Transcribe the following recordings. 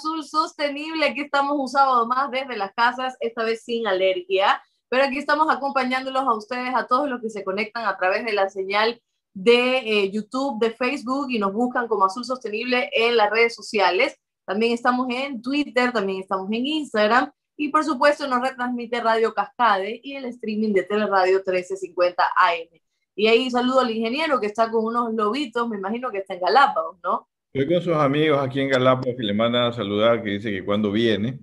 Azul Sostenible. Aquí estamos un sábado más desde las casas, esta vez sin alergia, pero aquí estamos acompañándolos a ustedes, a todos los que se conectan a través de la señal de eh, YouTube, de Facebook y nos buscan como Azul Sostenible en las redes sociales. También estamos en Twitter, también estamos en Instagram y por supuesto nos retransmite Radio Cascade y el streaming de Teleradio 1350 AM. Y ahí saludo al ingeniero que está con unos lobitos, me imagino que está en Galápagos, ¿no? Estoy con sus amigos aquí en Galápagos que le mandan a saludar, que dice que cuando viene,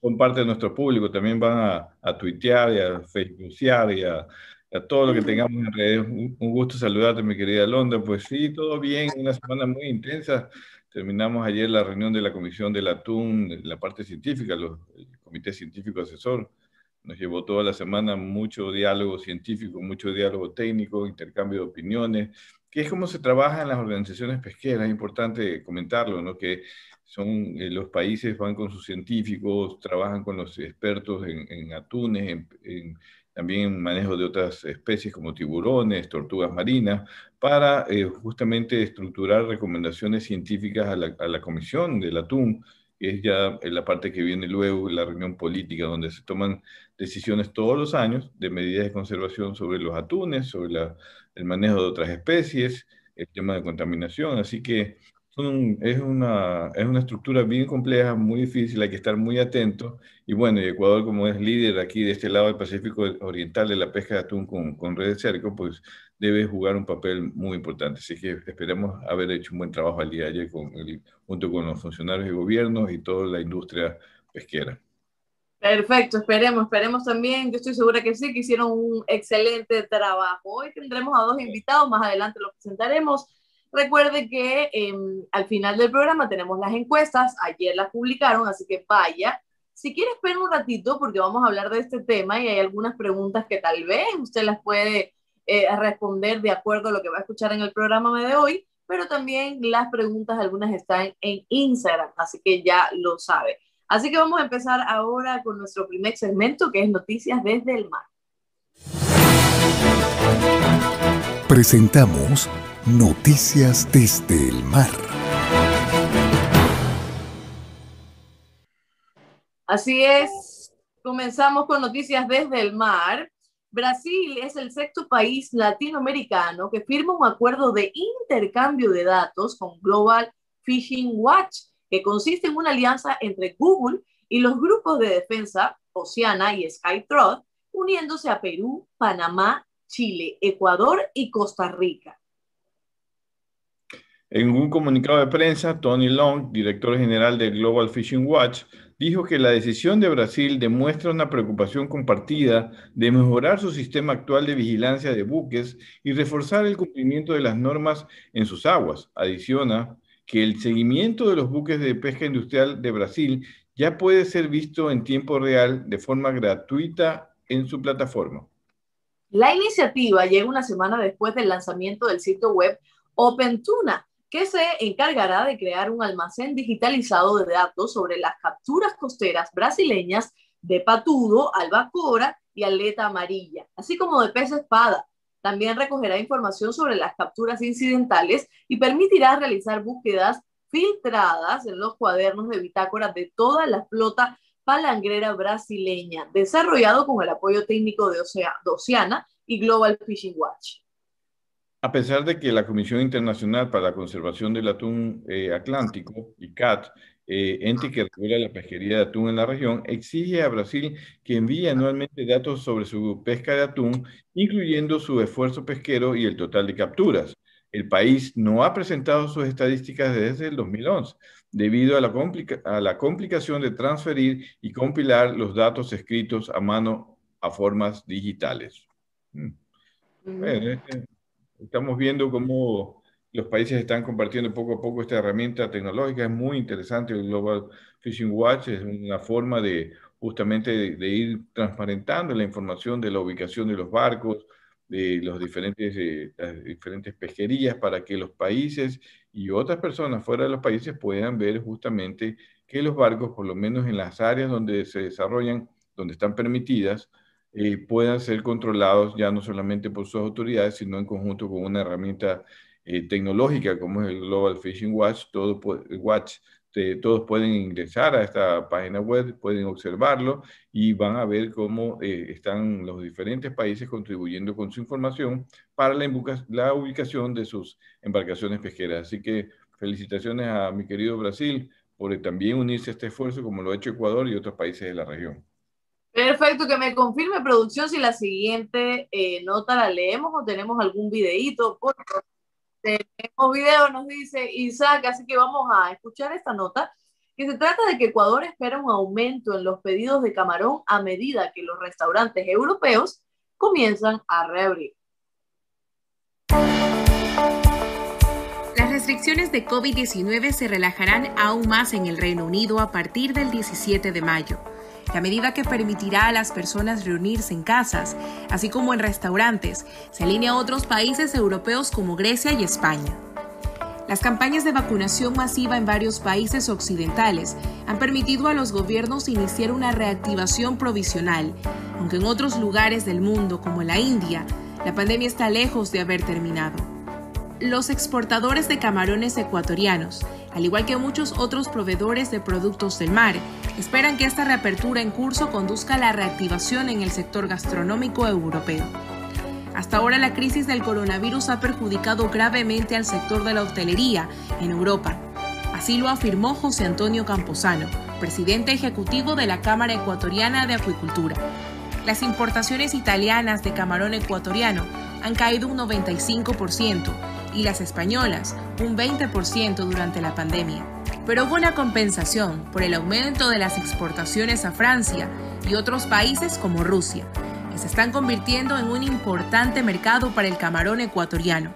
con parte de nuestro público, también van a, a tuitear y a facebookear y a, a, todo lo que tengamos en redes. Un, gusto saludarte, mi querida Londra. Pues sí, todo bien, una semana muy intensa. Terminamos ayer la reunión de la Comisión del Atún, la parte científica, los, el Comité Científico Asesor. Nos llevó toda la semana mucho diálogo científico, mucho diálogo técnico, intercambio de opiniones, que es como se trabaja en las organizaciones pesqueras, es importante comentarlo, ¿no? que son eh, los países van con sus científicos, trabajan con los expertos en, atunes, en, también en manejo de otras especies como tiburones, tortugas marinas, para eh, justamente estructurar recomendaciones científicas a la, a la Comisión del Atún, que es ya la parte que viene luego, la reunión política, donde se toman decisiones todos los años de medidas de conservación sobre los atunes, sobre la el manejo de otras especies, el tema de contaminación, así que es, una, es una estructura bien compleja, muy difícil, hay que estar muy atento. Y bueno, Ecuador como es líder aquí de este lado del Pacífico Oriental de la pesca de atún con, con red de cerco, pues debe jugar un papel muy importante. Así que esperemos haber hecho un buen trabajo al día de ayer junto con los funcionarios de gobierno y toda la industria pesquera. Perfecto, esperemos, esperemos también. Yo estoy segura que sí, que hicieron un excelente trabajo. Hoy tendremos a dos invitados, más adelante los presentaremos. Recuerde que em, al final del programa tenemos las encuestas, ayer las publicaron, así que vaya. Si quiere, espera un ratito porque vamos a hablar de este tema y hay algunas preguntas que tal vez usted las puede eh, responder de acuerdo a lo que va a escuchar en el programa de hoy, pero también las preguntas, algunas están en Instagram, así que ya lo sabe. Así que vamos a empezar ahora con nuestro primer segmento, que es Noticias desde el Mar. Presentamos Noticias desde el Mar. Así es, comenzamos con Noticias desde el Mar. Brasil es el sexto país latinoamericano que firma un acuerdo de intercambio de datos con Global Fishing Watch que consiste en una alianza entre Google y los grupos de defensa Oceana y SkyTrust, uniéndose a Perú, Panamá, Chile, Ecuador y Costa Rica. En un comunicado de prensa, Tony Long, director general de Global Fishing Watch, dijo que la decisión de Brasil demuestra una preocupación compartida de mejorar su sistema actual de vigilancia de buques y reforzar el cumplimiento de las normas en sus aguas. Adiciona que el seguimiento de los buques de pesca industrial de Brasil ya puede ser visto en tiempo real de forma gratuita en su plataforma. La iniciativa llega una semana después del lanzamiento del sitio web OpenTuna, que se encargará de crear un almacén digitalizado de datos sobre las capturas costeras brasileñas de patudo, albacora y aleta amarilla, así como de pez espada, también recogerá información sobre las capturas incidentales y permitirá realizar búsquedas filtradas en los cuadernos de bitácora de toda la flota palangrera brasileña, desarrollado con el apoyo técnico de, Oceana y Global Fishing Watch. A pesar de que la Comisión Internacional para la Conservación del Atún eh, Atlántico, ICAT, eh, ente que regula la pesquería de atún en la región, exige a Brasil que envíe anualmente datos sobre su pesca de atún, incluyendo su esfuerzo pesquero y el total de capturas. el país no ha presentado sus estadísticas desde el 2011, debido a la, a la complicación de transferir y compilar los datos escritos a mano a formas digitales. Mm. Este, estamos viendo cómo los países están compartiendo poco a poco esta herramienta tecnológica. Es muy interesante. El Global Fishing Watch es una forma de justamente de, ir transparentando la información de la ubicación de los barcos, de los diferentes, eh, las diferentes pesquerías para que los países y otras personas fuera de los países puedan ver justamente que los barcos, por lo menos en las áreas donde se desarrollan, donde están permitidas, eh, puedan ser controlados ya no solamente por sus autoridades, sino en conjunto con una herramienta eh, tecnológica como es el Global Fishing Watch, todo, Watch todos pueden ingresar a esta página web, pueden observarlo y van a ver cómo eh, están los diferentes países contribuyendo con su información para la, la, ubicación de sus embarcaciones pesqueras. Así que felicitaciones a mi querido Brasil por también unirse a este esfuerzo como lo ha hecho Ecuador y otros países de la región. Perfecto, que me confirme producción si la siguiente eh, nota la leemos o tenemos algún videíto. Tenemos video, nos dice Isaac, así que vamos a escuchar esta nota, que se trata de que Ecuador espera un aumento en los pedidos de camarón a medida que los restaurantes europeos comienzan a reabrir. Las restricciones de COVID-19 se relajarán aún más en el Reino Unido a partir del 17 de mayo la medida que permitirá a las personas reunirse en casas, así como en restaurantes, se alinea a otros países europeos como Grecia y España. Las campañas de vacunación masiva en varios países occidentales han permitido a los gobiernos iniciar una reactivación provisional, aunque en otros lugares del mundo, como la India, la pandemia está lejos de haber terminado. Los exportadores de camarones ecuatorianos al igual que muchos otros proveedores de productos del mar, esperan que esta reapertura en curso conduzca a la reactivación en el sector gastronómico europeo. Hasta ahora la crisis del coronavirus ha perjudicado gravemente al sector de la hostelería en Europa. Así lo afirmó José Antonio Camposano, presidente ejecutivo de la Cámara Ecuatoriana de Acuicultura. Las importaciones italianas de camarón ecuatoriano han caído un 95% y las españolas un 20% durante la pandemia. Pero hubo una compensación por el aumento de las exportaciones a Francia y otros países como Rusia, que se están convirtiendo en un importante mercado para el camarón ecuatoriano.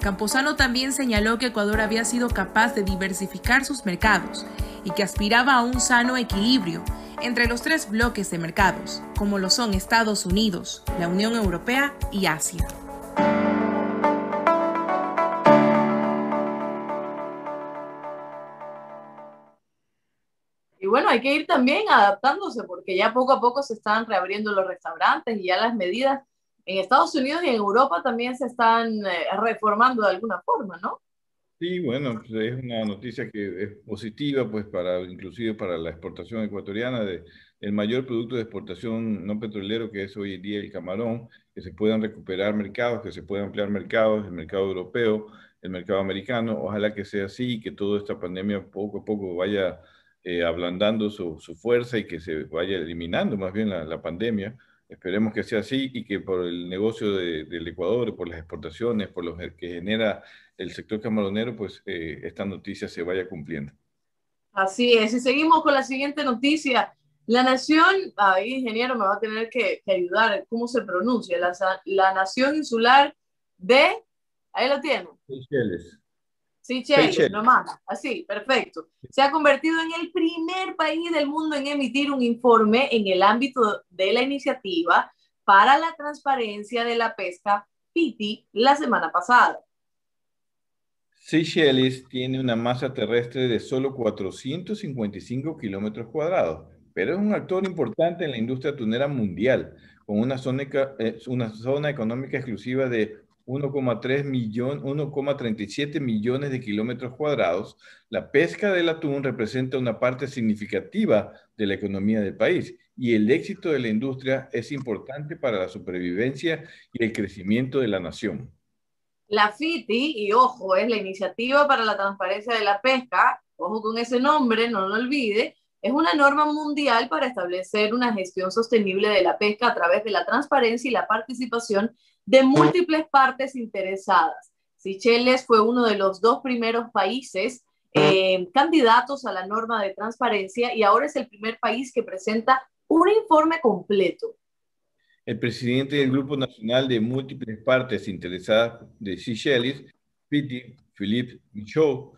Camposano también señaló que Ecuador había sido capaz de diversificar sus mercados y que aspiraba a un sano equilibrio entre los tres bloques de mercados, como lo son Estados Unidos, la Unión Europea y Asia. Bueno, hay que ir también adaptándose porque ya poco a poco se están reabriendo los restaurantes y ya las medidas en Estados Unidos y en Europa también se están eh, reformando de alguna forma, ¿no? Sí, bueno, pues, es una noticia que es positiva, pues para inclusive para la exportación ecuatoriana de el mayor producto de exportación no petrolero que es hoy en día el camarón, que se puedan recuperar mercados, que se puedan ampliar mercados, el mercado europeo, el mercado americano, ojalá que sea así y que toda esta pandemia poco a poco vaya eh, ablandando su, fuerza y que se vaya eliminando más bien la, pandemia. Esperemos que sea así y que por el negocio del Ecuador, por las exportaciones, por lo que genera el sector camaronero, pues eh, esta noticia se vaya cumpliendo. Así es. Y seguimos con la siguiente noticia. La nación, ahí ingeniero me va a tener que, ayudar, ¿cómo se pronuncia? La, la nación insular de, ahí lo tienen. Seychelles. Sí, Chile, nomás, así, perfecto. Se ha convertido en el primer país del mundo en emitir un informe en el ámbito de la iniciativa para la transparencia de la pesca PITI la semana pasada. Seychelles tiene una masa terrestre de solo 455 kilómetros cuadrados, pero es un actor importante en la industria tunera mundial, con una zona, eh, una zona económica exclusiva de 1,3 millones, 1,37 millones de kilómetros cuadrados, la pesca del atún representa una parte significativa de la economía del país y el éxito de la industria es importante para la supervivencia y el crecimiento de la nación. La FITI, y ojo, es la Iniciativa para la Transparencia de la Pesca, ojo con ese nombre, no lo olvide, es una norma mundial para establecer una gestión sostenible de la pesca a través de la transparencia y la participación de múltiples partes interesadas. Seychelles fue uno de los dos primeros países eh, candidatos a la norma de transparencia y ahora es el primer país que presenta un informe completo. El presidente del Grupo Nacional de Múltiples Partes Interesadas de Seychelles, Piti Philippe Michaud,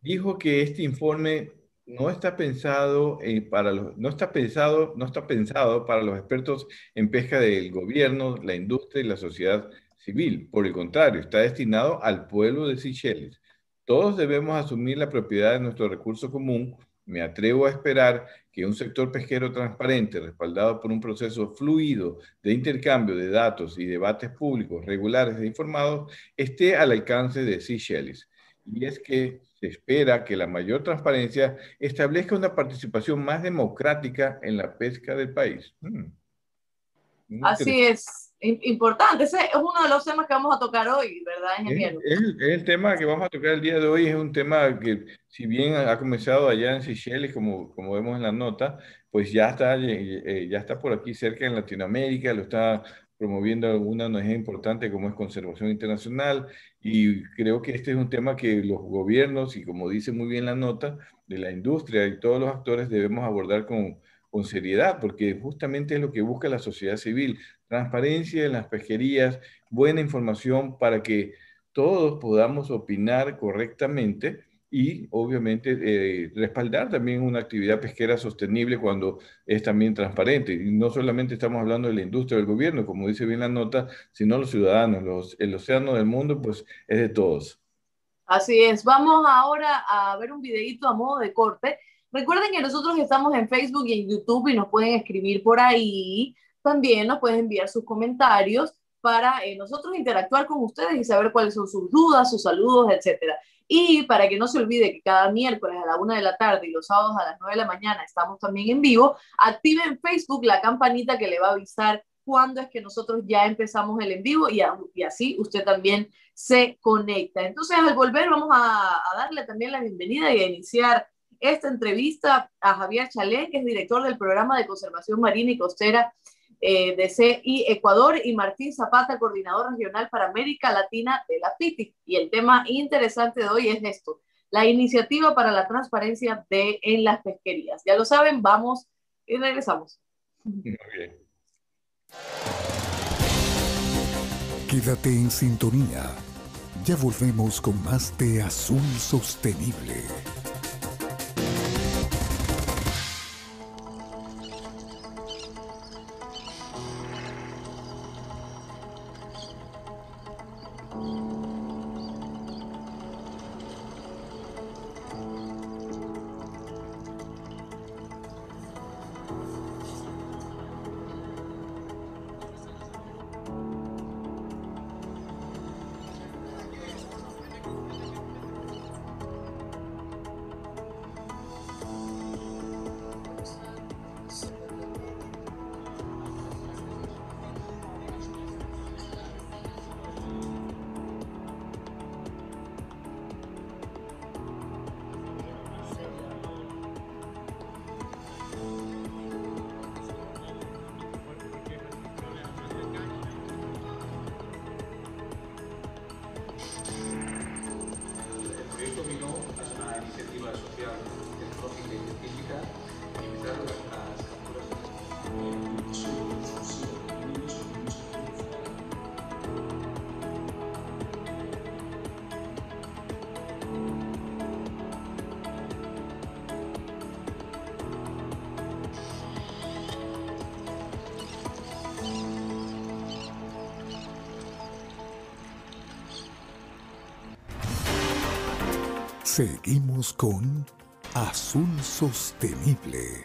dijo que este informe no está pensado eh, para los, no está pensado, no está pensado para los expertos en pesca del gobierno, la industria y la sociedad civil. Por el contrario, está destinado al pueblo de Seychelles. Todos debemos asumir la propiedad de nuestro recurso común. Me atrevo a esperar que un sector pesquero transparente, respaldado por un proceso fluido de intercambio de datos y debates públicos regulares e informados, esté al alcance de Seychelles. Y es que se espera que la mayor transparencia establezca una participación más democrática en la pesca del país. Hmm. Así es importante. Ese es uno de los temas que vamos a tocar hoy, ¿verdad, ingeniero? Es, el tema que vamos a tocar el día de hoy, es un tema que, si bien ha comenzado allá en Seychelles, como, como vemos en la nota, pues ya está, eh, eh, ya está por aquí cerca en Latinoamérica, lo está promoviendo una ONG importante como es Conservación Internacional, y creo que este es un tema que los gobiernos, y como dice muy bien la nota, de la industria y todos los actores debemos abordar con, con seriedad, porque justamente es lo que busca la sociedad civil, transparencia en las pesquerías, buena información para que todos podamos opinar correctamente y obviamente eh, respaldar también una actividad pesquera sostenible cuando es también transparente. Y no solamente estamos hablando de la industria del gobierno, como dice bien la nota, sino los ciudadanos. Los, el océano del mundo pues es de todos. Así es. Vamos ahora a ver un videito a modo de corte. Recuerden que nosotros estamos en Facebook y en YouTube y nos pueden escribir por ahí también nos pueden enviar sus comentarios para eh, nosotros interactuar con ustedes y saber cuáles son sus dudas, sus saludos, etcétera. Y para que no se olvide que cada miércoles a la una de la tarde y los sábados a las nueve de la mañana estamos también en vivo, active en Facebook la campanita que le va a avisar cuándo es que nosotros ya empezamos el en vivo y, así usted también se conecta. Entonces, al volver, vamos a, a darle también la bienvenida y a iniciar esta entrevista a Javier Chalén, que es director del programa de conservación marina y costera eh, de CI Ecuador y Martín Zapata, coordinador regional para América Latina de la FITI. Y el tema interesante de hoy es esto, la iniciativa para la transparencia de, en las pesquerías. Ya lo saben, vamos y regresamos. Quédate en sintonía. Ya volvemos con más de Azul Sostenible. Seguimos con Azul Sostenible.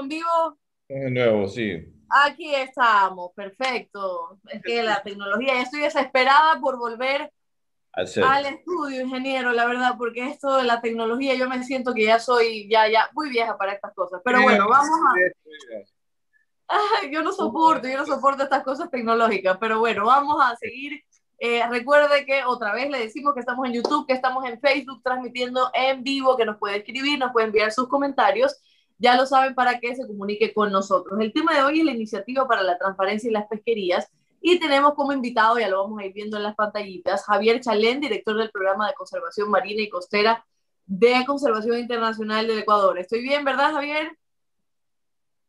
en vivo? De nuevo, sí. Aquí estamos, perfecto. Es que la tecnología, ya estoy desesperada por volver al estudio, ingeniero, la verdad, porque esto de la tecnología, yo me siento que ya soy ya, ya muy vieja para estas cosas. Pero bueno, vamos a... yo no soporto, yo no soporto estas cosas tecnológicas, pero bueno, vamos a seguir Eh, recuerde que otra vez le decimos que estamos en YouTube, que estamos en Facebook transmitiendo en vivo, que nos puede escribir, nos puede enviar sus comentarios. Ya lo saben para que se comunique con nosotros. El tema de hoy es la iniciativa para la transparencia en las pesquerías y tenemos como invitado, ya lo vamos a ir viendo en las pantallitas, Javier Chalén, director del programa de conservación marina y costera de Conservación Internacional del Ecuador. Estoy bien, ¿verdad, Javier?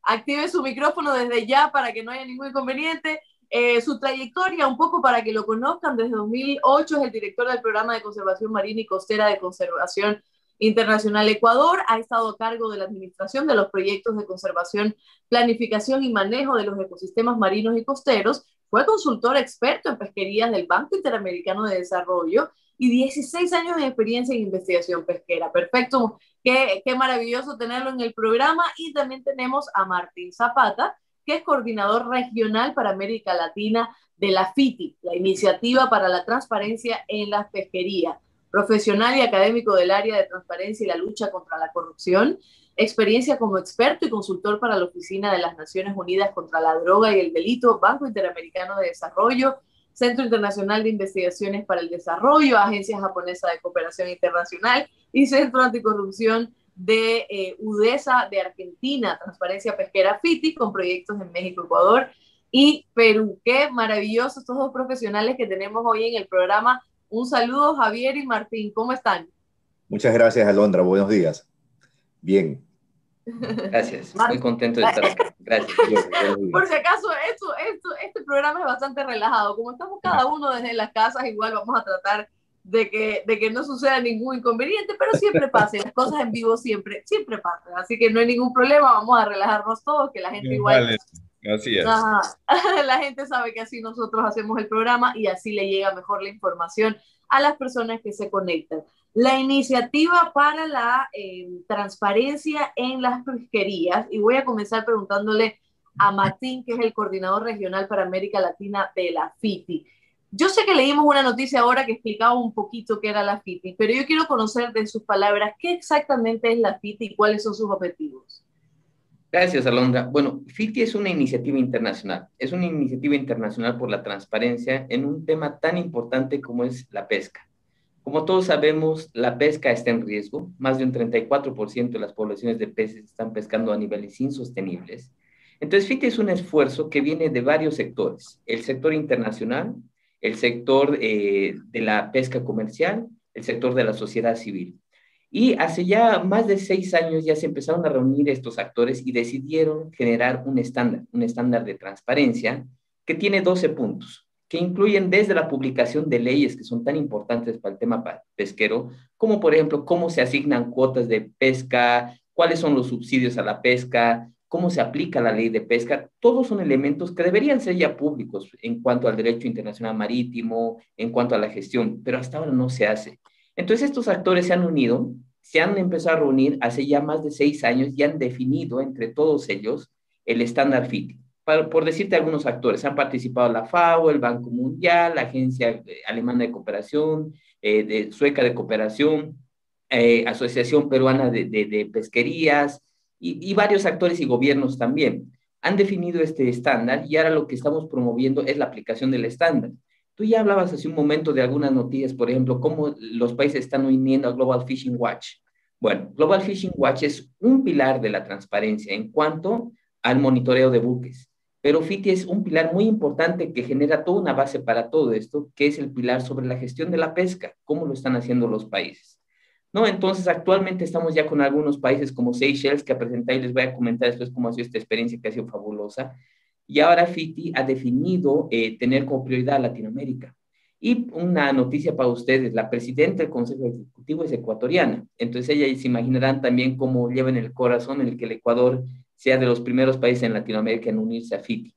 Active su micrófono desde ya para que no haya ningún inconveniente. Eh, su trayectoria, un poco para que lo conozcan, desde 2008 es el director del programa de conservación marina y costera de Conservación Internacional Ecuador. Ha estado a cargo de la administración de los proyectos de conservación, planificación y manejo de los ecosistemas marinos y costeros. Fue consultor experto en pesquerías del Banco Interamericano de Desarrollo y 16 años de experiencia en investigación pesquera. Perfecto, qué, qué maravilloso tenerlo en el programa. Y también tenemos a Martín Zapata, que es coordinador regional para América Latina de la FITI, la Iniciativa para la Transparencia en las Pesquerías, profesional y académico del área de transparencia y la lucha contra la corrupción, experiencia como experto y consultor para la Oficina de las Naciones Unidas contra la Droga y el Delito, Banco Interamericano de Desarrollo, Centro Internacional de Investigaciones para el Desarrollo, Agencia Japonesa de Cooperación Internacional y Centro Anticorrupción de eh, UDESA de Argentina, Transparencia Pesquera FITI, con proyectos en México, Ecuador y Perú. Qué maravillosos estos dos profesionales que tenemos hoy en el programa. Un saludo, Javier y Martín, ¿cómo están? Muchas gracias, Alondra. Buenos días. Bien. Gracias, muy contento de estar acá. Gracias. Por si acaso, esto, esto, este programa es bastante relajado. Como estamos cada uno desde las casas, igual vamos a tratar de que, de que no suceda ningún inconveniente, pero siempre pasa, las cosas en vivo siempre, siempre pasan, así que no hay ningún problema, vamos a relajarnos todos, que la gente igual... Así es. la gente sabe que así nosotros hacemos el programa y así le llega mejor la información a las personas que se conectan. La iniciativa para la eh, transparencia en las pesquerías, y voy a comenzar preguntándole a Martín, que es el coordinador regional para América Latina de la FITI. Yo sé que leímos una noticia ahora que explicaba un poquito qué era la FITI, pero yo quiero conocer de sus palabras qué exactamente es la FITI y cuáles son sus objetivos. Gracias, Alondra. Bueno, FITI es una iniciativa internacional. Es una iniciativa internacional por la transparencia en un tema tan importante como es la pesca. Como todos sabemos, la pesca está en riesgo. Más de un 34% de las poblaciones de peces están pescando a niveles insostenibles. Entonces, FITI es un esfuerzo que viene de varios sectores. El sector internacional, el sector eh, de la pesca comercial, el sector de la sociedad civil. Y hace ya más de seis años ya se empezaron a reunir estos actores y decidieron generar un estándar, un estándar de transparencia que tiene 12 puntos, que incluyen desde la publicación de leyes que son tan importantes para el tema pesquero, como por ejemplo cómo se asignan cuotas de pesca, cuáles son los subsidios a la pesca, cómo se aplica la ley de pesca, todos son elementos que deberían ser ya públicos en cuanto al derecho internacional marítimo, en cuanto a la gestión, pero hasta ahora no se hace. Entonces estos actores se han unido, se han empezado a reunir hace ya más de seis años y han definido entre todos ellos el estándar Por, decirte algunos actores, han participado la FAO, el Banco Mundial, la Agencia Alemana de Cooperación, eh, de Sueca de Cooperación, eh, Asociación Peruana de, de Pesquerías, y, varios actores y gobiernos también han definido este estándar y ahora lo que estamos promoviendo es la aplicación del estándar. Tú ya hablabas hace un momento de algunas noticias, por ejemplo, cómo los países están uniendo a Global Fishing Watch. Bueno, Global Fishing Watch es un pilar de la transparencia en cuanto al monitoreo de buques, pero FITI es un pilar muy importante que genera toda una base para todo esto, que es el pilar sobre la gestión de la pesca, cómo lo están haciendo los países. ¿no? Entonces, actualmente estamos ya con algunos países como Seychelles, que presentar y les voy a comentar después cómo ha sido esta experiencia que ha sido fabulosa. Y ahora FITI ha definido eh, tener como prioridad Latinoamérica. Y una noticia para ustedes, la presidenta del Consejo Ejecutivo es ecuatoriana. Entonces, ellas se imaginarán también cómo lleva en el corazón el que el Ecuador sea de los primeros países en Latinoamérica en unirse a FITI.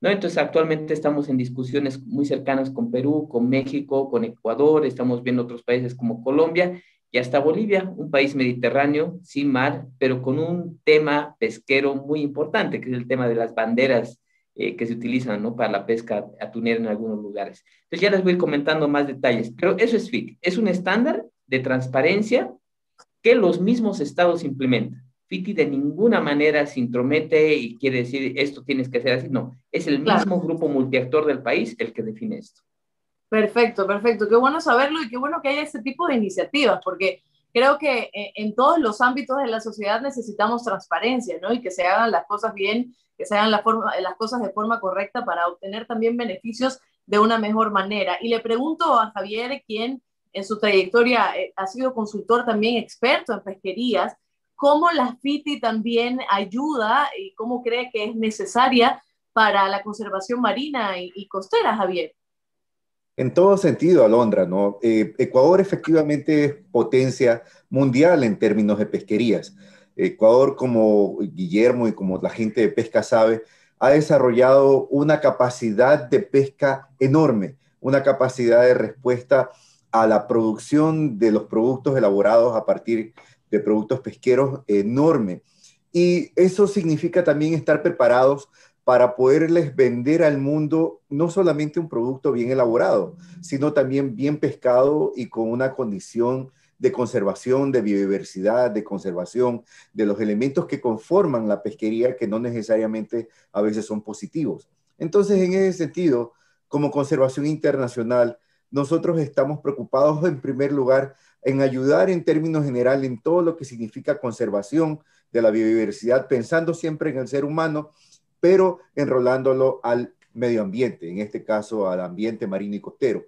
¿No? Entonces, actualmente estamos en discusiones muy cercanas con Perú, con México, con Ecuador, estamos viendo otros países como Colombia y hasta Bolivia, un país mediterráneo, sin mar, pero con un tema pesquero muy importante, que es el tema de las banderas eh, que se utilizan ¿no? para la pesca atunera en algunos lugares. Entonces ya les voy comentando más detalles, pero eso es FIT, es un estándar de transparencia que los mismos estados implementan. FITI de ninguna manera se intromete y quiere decir esto tienes que hacer así, no, es el mismo grupo multiactor del país el que define esto. Perfecto, perfecto. Qué bueno saberlo y qué bueno que haya ese tipo de iniciativas, porque creo que eh, en todos los ámbitos de la sociedad necesitamos transparencia, ¿no? Y que se hagan las cosas bien, que se hagan la forma, las cosas de forma correcta para obtener también beneficios de una mejor manera. Y le pregunto a Javier, quien en su trayectoria eh, ha sido consultor también experto en pesquerías, cómo la FITI también ayuda y cómo cree que es necesaria para la conservación marina y, costera, Javier. En todo sentido, Alondra, ¿no? Eh, Ecuador efectivamente es potencia mundial en términos de pesquerías. Ecuador, como Guillermo y como la gente de pesca sabe, ha desarrollado una capacidad de pesca enorme, una capacidad de respuesta a la producción de los productos elaborados a partir de productos pesqueros enorme. Y eso significa también estar preparados para poderles vender al mundo no solamente un producto bien elaborado, sino también bien pescado y con una condición de conservación, de biodiversidad, de conservación de los elementos que conforman la pesquería que no necesariamente a veces son positivos. Entonces, en ese sentido, como conservación internacional, nosotros estamos preocupados en primer lugar en ayudar en términos generales en todo lo que significa conservación de la biodiversidad, pensando siempre en el ser humano, pero enrolándolo al medio ambiente, en este caso al ambiente marino y costero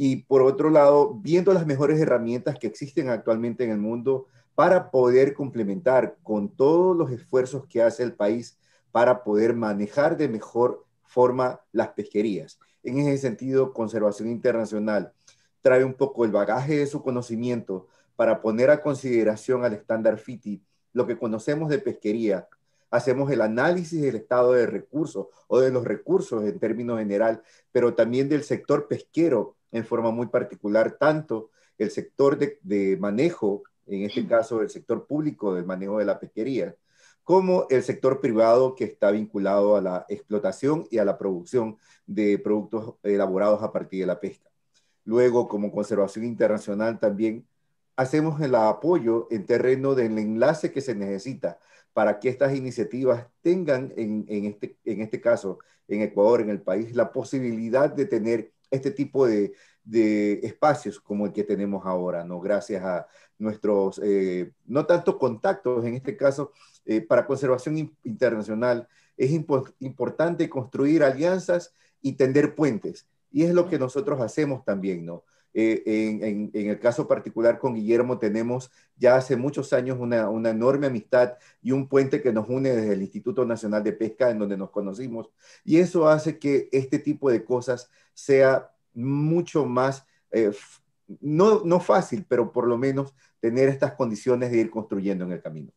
y por otro lado, viendo las mejores herramientas que existen actualmente en el mundo para poder complementar con todos los esfuerzos que hace el país para poder manejar de mejor forma las pesquerías. En ese sentido, Conservación Internacional trae un poco el bagaje de su conocimiento para poner a consideración al estándar FITI lo que conocemos de pesquería. Hacemos el análisis del estado de recursos o de los recursos en términos general, pero también del sector pesquero en forma muy particular tanto el sector de, manejo, en este caso el sector público del manejo de la pesquería, como el sector privado que está vinculado a la explotación y a la producción de productos elaborados a partir de la pesca. Luego, como conservación internacional, también hacemos el apoyo en terreno del enlace que se necesita para que estas iniciativas tengan, en, este, en este caso, en Ecuador, en el país, la posibilidad de tener este tipo de, espacios como el que tenemos ahora, ¿no? Gracias a nuestros, eh, no tanto contactos, en este caso, eh, para conservación internacional, es importante construir alianzas y tender puentes. Y es lo que nosotros hacemos también, ¿no? Eh, en, el caso particular con Guillermo tenemos ya hace muchos años una, una, enorme amistad y un puente que nos une desde el Instituto Nacional de Pesca en donde nos conocimos. Y eso hace que este tipo de cosas sea mucho más, eh, no, no fácil, pero por lo menos tener estas condiciones de ir construyendo en el camino.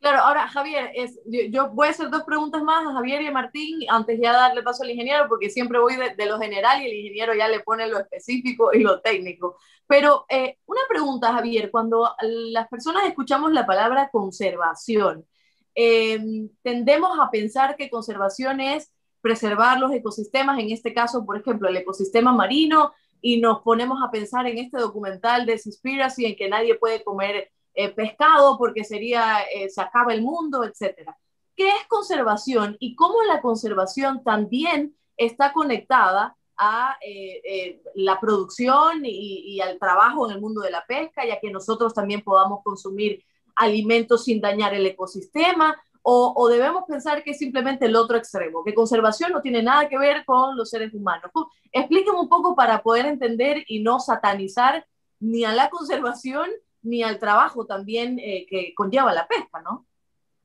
Claro, ahora Javier, es, yo, voy a hacer dos preguntas más a Javier y a Martín antes ya darle paso al ingeniero, porque siempre voy de, lo general y el ingeniero ya le pone lo específico y lo técnico. Pero eh, una pregunta, Javier, cuando las personas escuchamos la palabra conservación, em, tendemos a pensar que conservación es preservar los ecosistemas, en este caso, por ejemplo, el ecosistema marino, y nos ponemos a pensar en este documental de Seaspiracy en que nadie puede comer eh, pescado porque sería, eh, se acaba el mundo, etc. ¿Qué es conservación y cómo la conservación también está conectada a eh, la producción y, y, al trabajo en el mundo de la pesca, ya que nosotros también podamos consumir alimentos sin dañar el ecosistema, o, debemos pensar que es simplemente el otro extremo, que conservación no tiene nada que ver con los seres humanos. Explíqueme un poco para poder entender y no satanizar ni a la conservación ni al trabajo también eh, que conlleva la pesca, ¿no?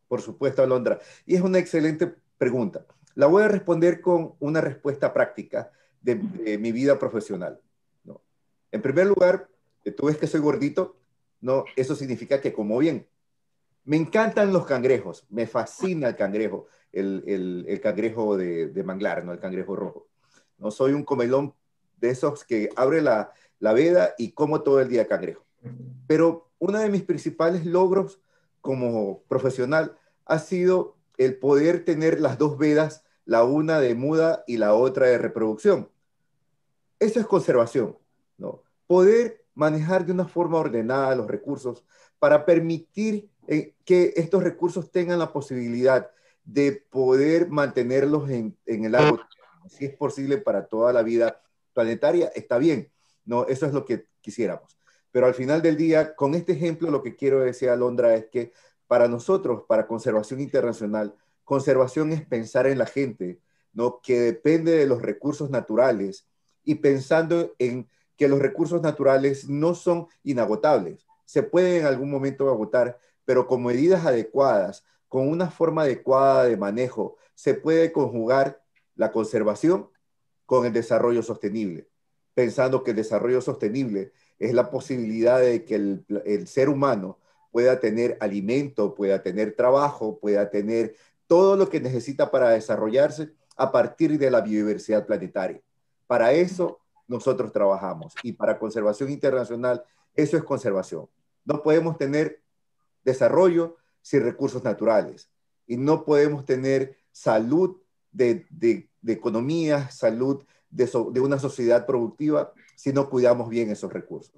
Por supuesto, Alondra. Y es una excelente pregunta. La voy a responder con una respuesta práctica de, mi vida profesional. En primer lugar, tú ves que soy gordito, no, eso significa que como bien. Me encantan los cangrejos, me fascina el cangrejo, el, el, cangrejo de, de, manglar, ¿no? el cangrejo rojo. No soy un comelón de esos que abre la, la veda y como todo el día cangrejo. Pero uno de mis principales logros como profesional ha sido el poder tener las dos vedas, la una de muda y la otra de reproducción. Eso es conservación, ¿no? Poder manejar de una forma ordenada los recursos para permitir eh, que estos recursos tengan la posibilidad de poder mantenerlos en, el largo si es posible para toda la vida planetaria, está bien, no, eso es lo que quisiéramos. Pero al final del día, con este ejemplo, lo que quiero decir, Alondra, es que para nosotros, para Conservación Internacional, conservación es pensar en la gente, ¿no? que depende de los recursos naturales y pensando en que los recursos naturales no son inagotables. Se pueden en algún momento agotar, pero con medidas adecuadas, con una forma adecuada de manejo, se puede conjugar la conservación con el desarrollo sostenible, pensando que el desarrollo sostenible es la posibilidad de que el, el ser humano pueda tener alimento, pueda tener trabajo, pueda tener todo lo que necesita para desarrollarse a partir de la biodiversidad planetaria. Para eso nosotros trabajamos y para conservación internacional eso es conservación. No podemos tener desarrollo sin recursos naturales y no podemos tener salud de, de, economía, salud de, de, una sociedad productiva si no cuidamos bien esos recursos.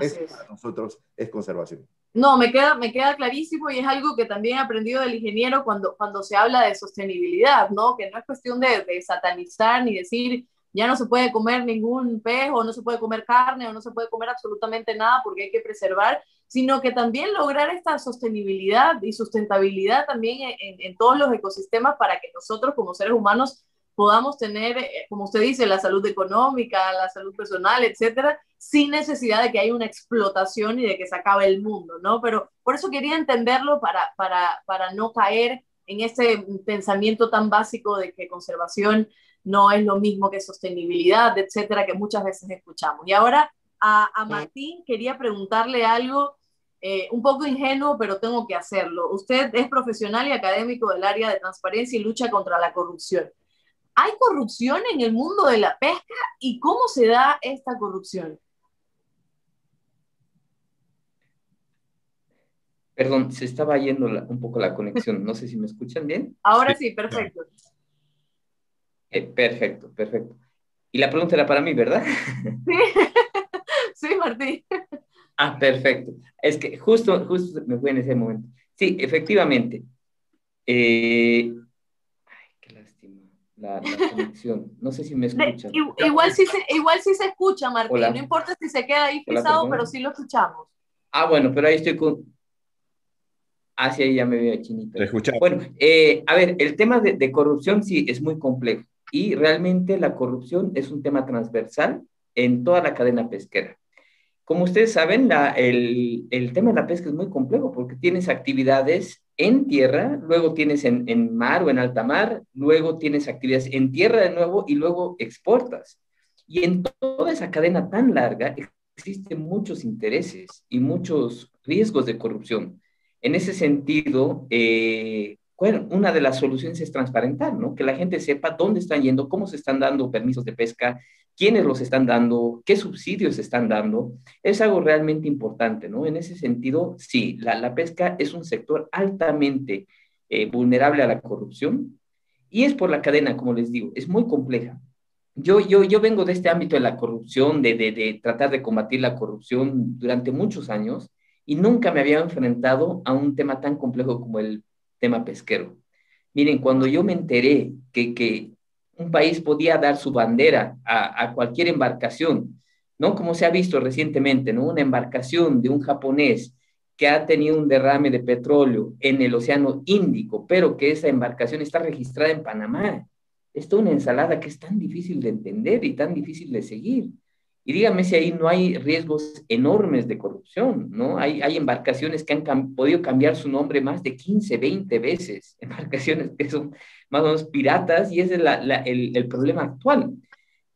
Eso para nosotros es conservación. No, me queda, me queda clarísimo y es algo que también he aprendido del ingeniero cuando, cuando se habla de sostenibilidad, ¿no? Que no es cuestión de, de satanizar ni decir ya no se puede comer ningún pez o no se puede comer carne o no se puede comer absolutamente nada porque hay que preservar, sino que también lograr esta sostenibilidad y sustentabilidad también en, en todos los ecosistemas para que nosotros como seres humanos podamos tener, eh, como usted dice, la salud económica, la salud personal, etcétera, sin necesidad de que haya una explotación y de que se acabe el mundo, ¿no? Pero por eso quería entenderlo para, para, para no caer en ese pensamiento tan básico de que conservación no es lo mismo que sostenibilidad, etcétera, que muchas veces escuchamos. Y ahora a, a Martín quería preguntarle algo eh, un poco ingenuo, pero tengo que hacerlo. Usted es profesional y académico del área de transparencia y lucha contra la corrupción. ¿Hay corrupción en el mundo de la pesca y cómo se da esta corrupción? Perdón, se estaba yendo un poco la conexión. No sé si me escuchan bien. Ahora sí, perfecto. Eh, perfecto, perfecto. Y la pregunta era para mí, ¿verdad? Sí, sí Martín. Ah, perfecto. Es que justo, justo me fue en ese momento. Sí, efectivamente. Eh, la, conexión. No sé si me escuchan. Igual sí se, igual sí se escucha, Martín. No importa si se queda ahí pisado, pero sí lo escuchamos. Ah, bueno, pero ahí estoy con... Ah, sí, ahí ya me veo chinito. Te Bueno, eh, a ver, el tema de, de, corrupción sí es muy complejo y realmente la corrupción es un tema transversal en toda la cadena pesquera. Como ustedes saben, la, el, el tema de la pesca es muy complejo porque tienes actividades en tierra, luego tienes en, en, mar o en alta mar, luego tienes actividades en tierra de nuevo y luego exportas. Y en toda esa cadena tan larga existen muchos intereses y muchos riesgos de corrupción. En ese sentido, eh, bueno, una de las soluciones es transparentar, ¿no? Que la gente sepa dónde están yendo, cómo se están dando permisos de pesca, quiénes los están dando, qué subsidios se están dando. Es algo realmente importante, ¿no? En ese sentido, sí, la, la pesca es un sector altamente eh, vulnerable a la corrupción y es por la cadena, como les digo, es muy compleja. Yo, yo, yo vengo de este ámbito de la corrupción, de, de, de tratar de combatir la corrupción durante muchos años y nunca me había enfrentado a un tema tan complejo como el tema pesquero. Miren, cuando yo me enteré que, que un país podía dar su bandera a, cualquier embarcación, ¿no? Como se ha visto recientemente, ¿no? Una embarcación de un japonés que ha tenido un derrame de petróleo en el Océano Índico, pero que esa embarcación está registrada en Panamá. Es una ensalada que es tan difícil de entender y tan difícil de seguir. Y dígame si ahí no hay riesgos enormes de corrupción, ¿no? Hay, hay embarcaciones que han podido cambiar su nombre más de 15, 20 veces, embarcaciones que son más o menos piratas, y ese es la, la, el, el, problema actual,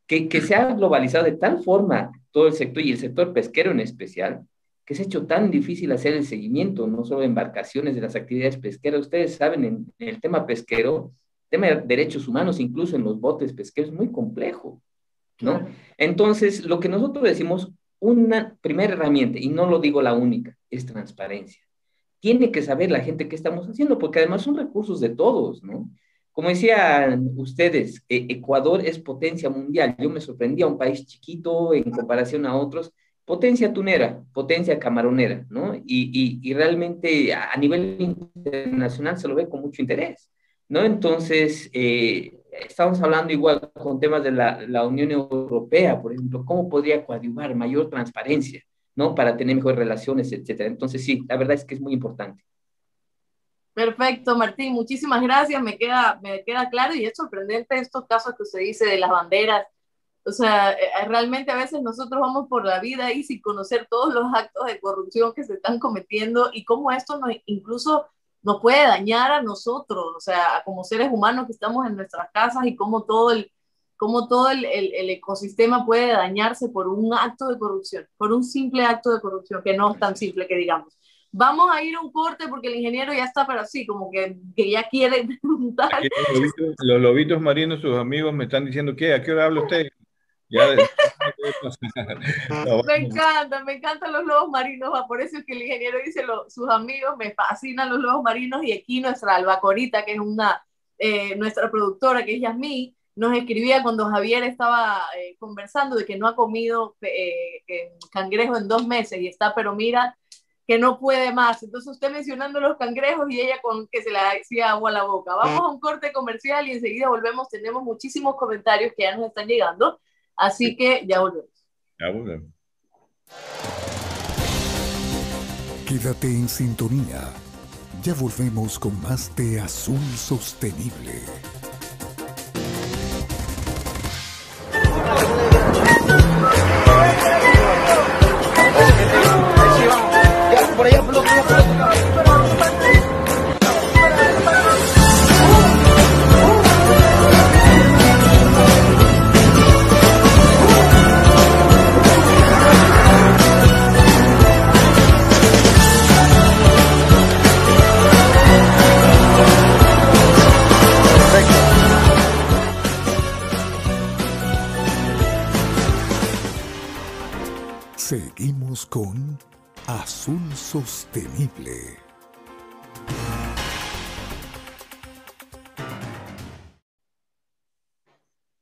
que, que se ha globalizado de tal forma todo el sector, y el sector pesquero en especial, que se ha hecho tan difícil hacer el seguimiento, no solo de embarcaciones, de las actividades pesqueras. Ustedes saben, en, en el tema pesquero, tema de derechos humanos, incluso en los botes pesqueros, es muy complejo. ¿No? Entonces, lo que nosotros decimos, una primera herramienta, y no lo digo la única, es transparencia. Tiene que saber la gente qué estamos haciendo, porque además son recursos de todos, ¿no? Como decían ustedes, eh, Ecuador es potencia mundial. Yo me sorprendía, un país chiquito en comparación a otros, potencia tunera, potencia camaronera, ¿no? Y, y, y realmente a nivel internacional se lo ve con mucho interés, ¿no? Entonces, eh, estamos hablando igual con temas de la, la, Unión Europea, por ejemplo, cómo podría coadyuvar mayor transparencia, ¿no? Para tener mejores relaciones, etcétera. Entonces, sí, la verdad es que es muy importante. Perfecto, Martín, muchísimas gracias. Me queda, me queda claro y es sorprendente estos casos que usted dice de las banderas. O sea, eh, eh, realmente a veces nosotros vamos por la vida ahí sin conocer todos los actos de corrupción que se están cometiendo y cómo esto nos, incluso nos puede dañar a nosotros, o sea, como seres humanos que estamos en nuestras casas y cómo todo el, cómo todo el, el, ecosistema puede dañarse por un acto de corrupción, por un simple acto de corrupción, que no es tan simple que digamos. Vamos a ir a un corte porque el ingeniero ya está, pero así, como que, que ya quiere preguntar. Los lobitos, los lobitos marinos, sus amigos, me están diciendo, ¿qué? ¿A qué hora habla usted? me encantan, me encantan los lobos marinos, por eso es que el ingeniero dice sus amigos, me fascinan los lobos marinos y aquí nuestra albacorita, que es una, eh, nuestra productora, que es Yasmí, nos escribía cuando Javier estaba eh, conversando de que no ha comido eh, cangrejo en dos meses y está, pero mira, que no puede más. Entonces usted mencionando los cangrejos y ella con que se le hacía agua a la boca. Vamos a un corte comercial y enseguida volvemos. Tenemos muchísimos comentarios que ya nos están llegando. Así que ya volvemos. Ya volvemos. Quédate en sintonía. Ya volvemos con más de Azul Sostenible. por allá, por Con Azul Sostenible.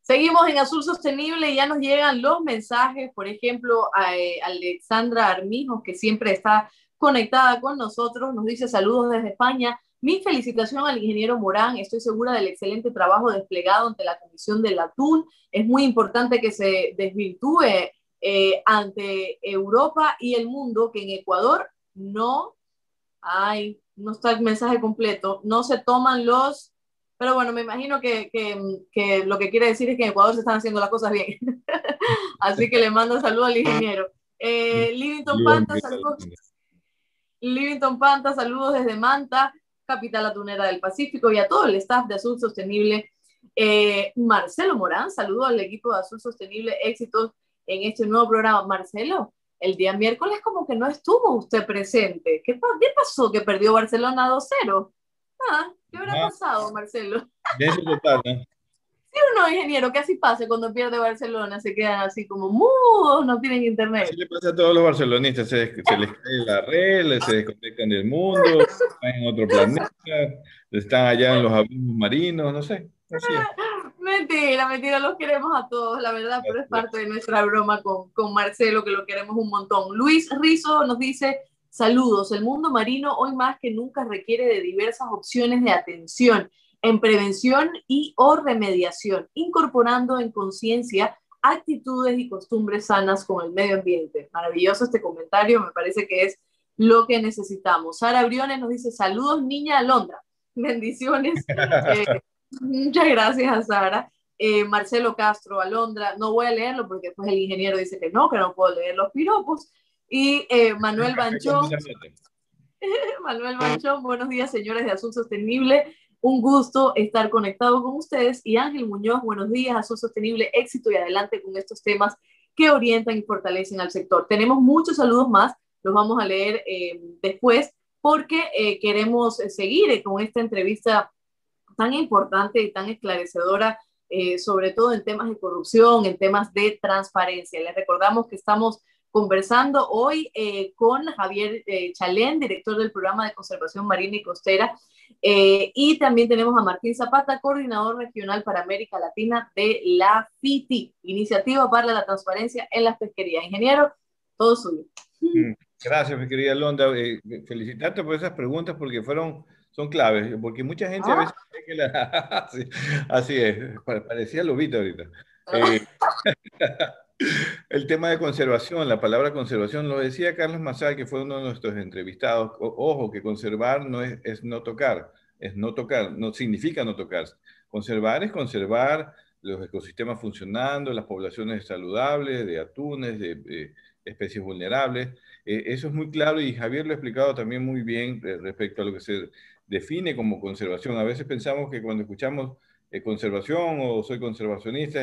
Seguimos en Azul Sostenible y ya nos llegan los mensajes, por ejemplo, a, eh, Alexandra Armijos, que siempre está conectada con nosotros, nos dice saludos desde España. Mi felicitación al ingeniero Morán, estoy segura del excelente trabajo desplegado ante la Comisión del Atún. Es muy importante que se desvirtúe eh, ante Europa y el mundo que en Ecuador no hay, no está el mensaje completo, no se toman los, pero bueno, me imagino que, que, lo que quiere decir es que en Ecuador se están haciendo las cosas bien. Así que le mando saludo al ingeniero. Eh, Livington Panta, saludos. Livington Panta, saludos desde Manta, capital atunera del Pacífico, y a todo el staff de Azul Sostenible. Eh, Marcelo Morán, saludos al equipo de Azul Sostenible, éxitos en este nuevo programa. Marcelo, el día miércoles como que no estuvo usted presente. ¿Qué, qué pasó que perdió Barcelona 2-0? Ah, ¿qué habrá pasado, Marcelo? De eso. Sí o no, ingeniero, que así pasa cuando pierde Barcelona, se quedan así como mudos, no tienen internet. Así le pasa a todos los barcelonistas, se, se les cae la red, se desconectan del mundo, están en otro planeta, están allá en los abismos marinos, no sé. Así es. Mentira, mentira, los queremos a todos, la verdad, pero es parte de nuestra broma con, con Marcelo, que lo queremos un montón. Luis Rizo nos dice, saludos, el mundo marino hoy más que nunca requiere de diversas opciones de atención en prevención y o remediación, incorporando en conciencia actitudes y costumbres sanas con el medio ambiente. Maravilloso este comentario, me parece que es lo que necesitamos. Sara Briones nos dice, saludos niña Alondra, bendiciones. Eh, Muchas gracias, Sara. Eh, Marcelo Castro, Alondra, no voy a leerlo porque pues el ingeniero dice que no, que no puedo leer los piropos. Y eh, Manuel Banchón. Manuel Banchón, buenos días, señores de Azul Sostenible. Un gusto estar conectado con ustedes. Y Ángel Muñoz, buenos días, Azul Sostenible, éxito y adelante con estos temas que orientan y fortalecen al sector. Tenemos muchos saludos más, los vamos a leer eh, después porque queremos seguir con esta entrevista tan importante y tan esclarecedora, eh, sobre todo en temas de corrupción, en temas de transparencia. Les recordamos que estamos conversando hoy eh, con Javier eh, Chalén, director del programa de conservación marina y costera, y también tenemos a Martín Zapata, coordinador regional para América Latina de la FITI, Iniciativa para la Transparencia en las Pesquerías. Ingeniero, todo suyo. Mm, gracias, mi querida Londa. felicitarte por esas preguntas porque fueron son claves, porque mucha gente a veces cree que la... así, es, parecía lobito ahorita. Eh, el tema de conservación, la palabra conservación, lo decía Carlos Mazal, que fue uno de nuestros entrevistados. ojo, que conservar no es, es, no tocar, es no tocar, no significa no tocar. Conservar es conservar los ecosistemas funcionando, las poblaciones saludables, de atunes, de, especies vulnerables. Eh, eso es muy claro y Javier lo ha explicado también muy bien eh, respecto a lo que se define como conservación. A veces pensamos que cuando escuchamos eh, conservación o soy conservacionista,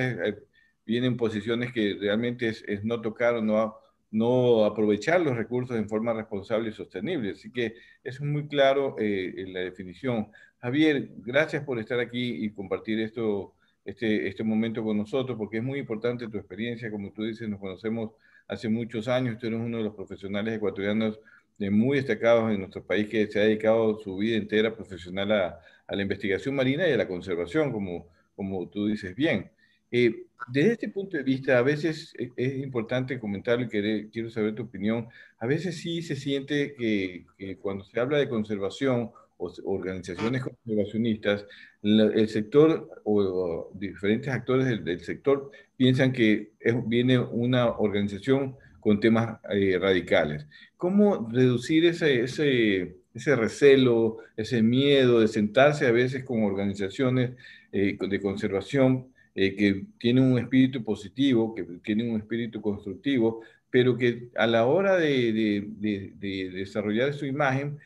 vienen posiciones que realmente es, no tocar o no, no aprovechar los recursos en forma responsable y sostenible. Así que eso es muy claro en la definición. Javier, gracias por estar aquí y compartir esto este, este momento con nosotros, porque es muy importante tu experiencia, como tú dices, nos conocemos hace muchos años, tú eres uno de los profesionales ecuatorianos de muy destacados en nuestro país que se ha dedicado su vida entera profesional a, a la investigación marina y a la conservación, como, como tú dices bien. Eh, desde este punto de vista, a veces es, importante comentarlo y quiero saber tu opinión. A veces sí se siente que, que cuando se habla de conservación o organizaciones conservacionistas, el sector o, diferentes actores del, sector piensan que viene una organización con temas eh, radicales. ¿Cómo reducir ese, ese, ese, recelo, ese miedo de sentarse a veces con organizaciones eh, de conservación eh, que tienen un espíritu positivo, que tienen un espíritu constructivo, pero que a la hora de, de, de desarrollar su imagen